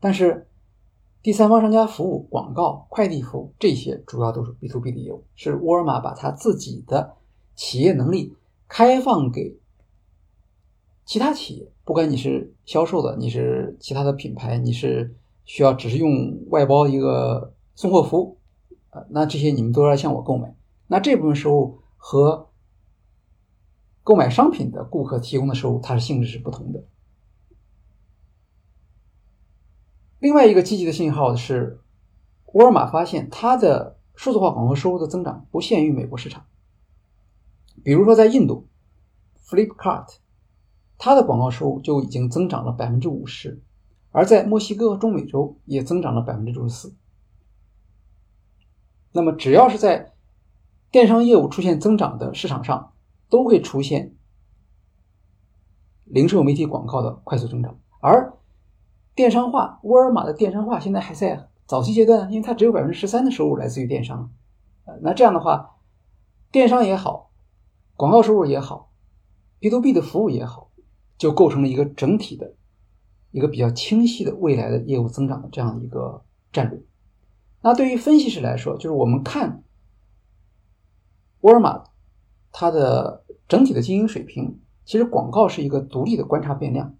Speaker 1: 但是第三方商家服务、广告、快递服务这些主要都是 B to B 的业务，是沃尔玛把它自己的企业能力。开放给其他企业，不管你是销售的，你是其他的品牌，你是需要只是用外包一个送货服务，那这些你们都要向我购买。那这部分收入和购买商品的顾客提供的收入，它是性质是不同的。另外一个积极的信号是，沃尔玛发现它的数字化广告收入的增长不限于美国市场。比如说，在印度，Flipkart，它的广告收入就已经增长了百分之五十，而在墨西哥和中美洲也增长了百分之六十四。那么，只要是在电商业务出现增长的市场上，都会出现零售媒体广告的快速增长。而电商化，沃尔玛的电商化现在还在早期阶段，因为它只有百分之十三的收入来自于电商。呃，那这样的话，电商也好。广告收入也好，B to B 的服务也好，就构成了一个整体的、一个比较清晰的未来的业务增长的这样一个战略。那对于分析师来说，就是我们看沃尔玛它的整体的经营水平，其实广告是一个独立的观察变量，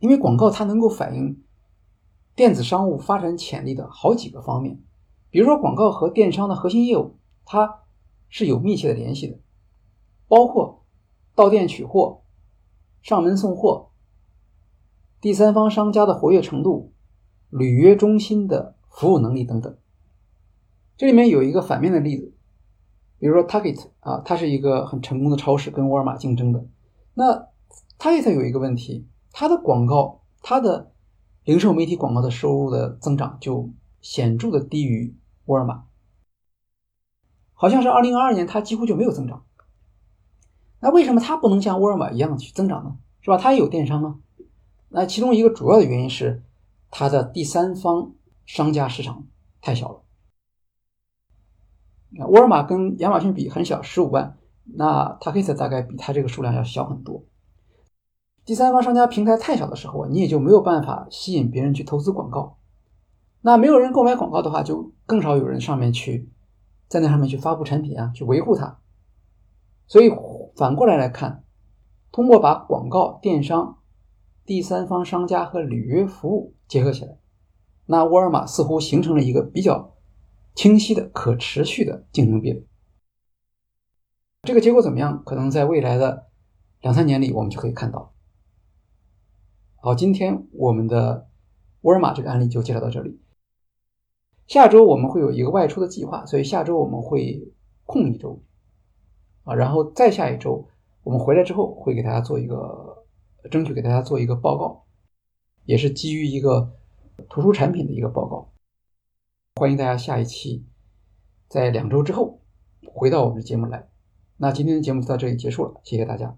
Speaker 1: 因为广告它能够反映电子商务发展潜力的好几个方面。比如说，广告和电商的核心业务，它是有密切的联系的。包括到店取货、上门送货、第三方商家的活跃程度、履约中心的服务能力等等。这里面有一个反面的例子，比如说 Target 啊，它是一个很成功的超市，跟沃尔玛竞争的。那 Target 有一个问题，它的广告、它的零售媒体广告的收入的增长就显著的低于沃尔玛，好像是二零二二年它几乎就没有增长。那为什么它不能像沃尔玛一样去增长呢？是吧？它也有电商啊。那其中一个主要的原因是它的第三方商家市场太小了。沃尔玛跟亚马逊比很小，十五万，那 Target 大概比它这个数量要小很多。第三方商家平台太小的时候，你也就没有办法吸引别人去投资广告。那没有人购买广告的话，就更少有人上面去在那上面去发布产品啊，去维护它。所以。反过来来看，通过把广告、电商、第三方商家和履约服务结合起来，那沃尔玛似乎形成了一个比较清晰的、可持续的竞争壁垒。这个结果怎么样？可能在未来的两三年里，我们就可以看到。好，今天我们的沃尔玛这个案例就介绍到这里。下周我们会有一个外出的计划，所以下周我们会空一周。啊，然后再下一周，我们回来之后会给大家做一个，争取给大家做一个报告，也是基于一个图书产品的一个报告。欢迎大家下一期在两周之后回到我们的节目来。那今天的节目就到这里结束了，谢谢大家。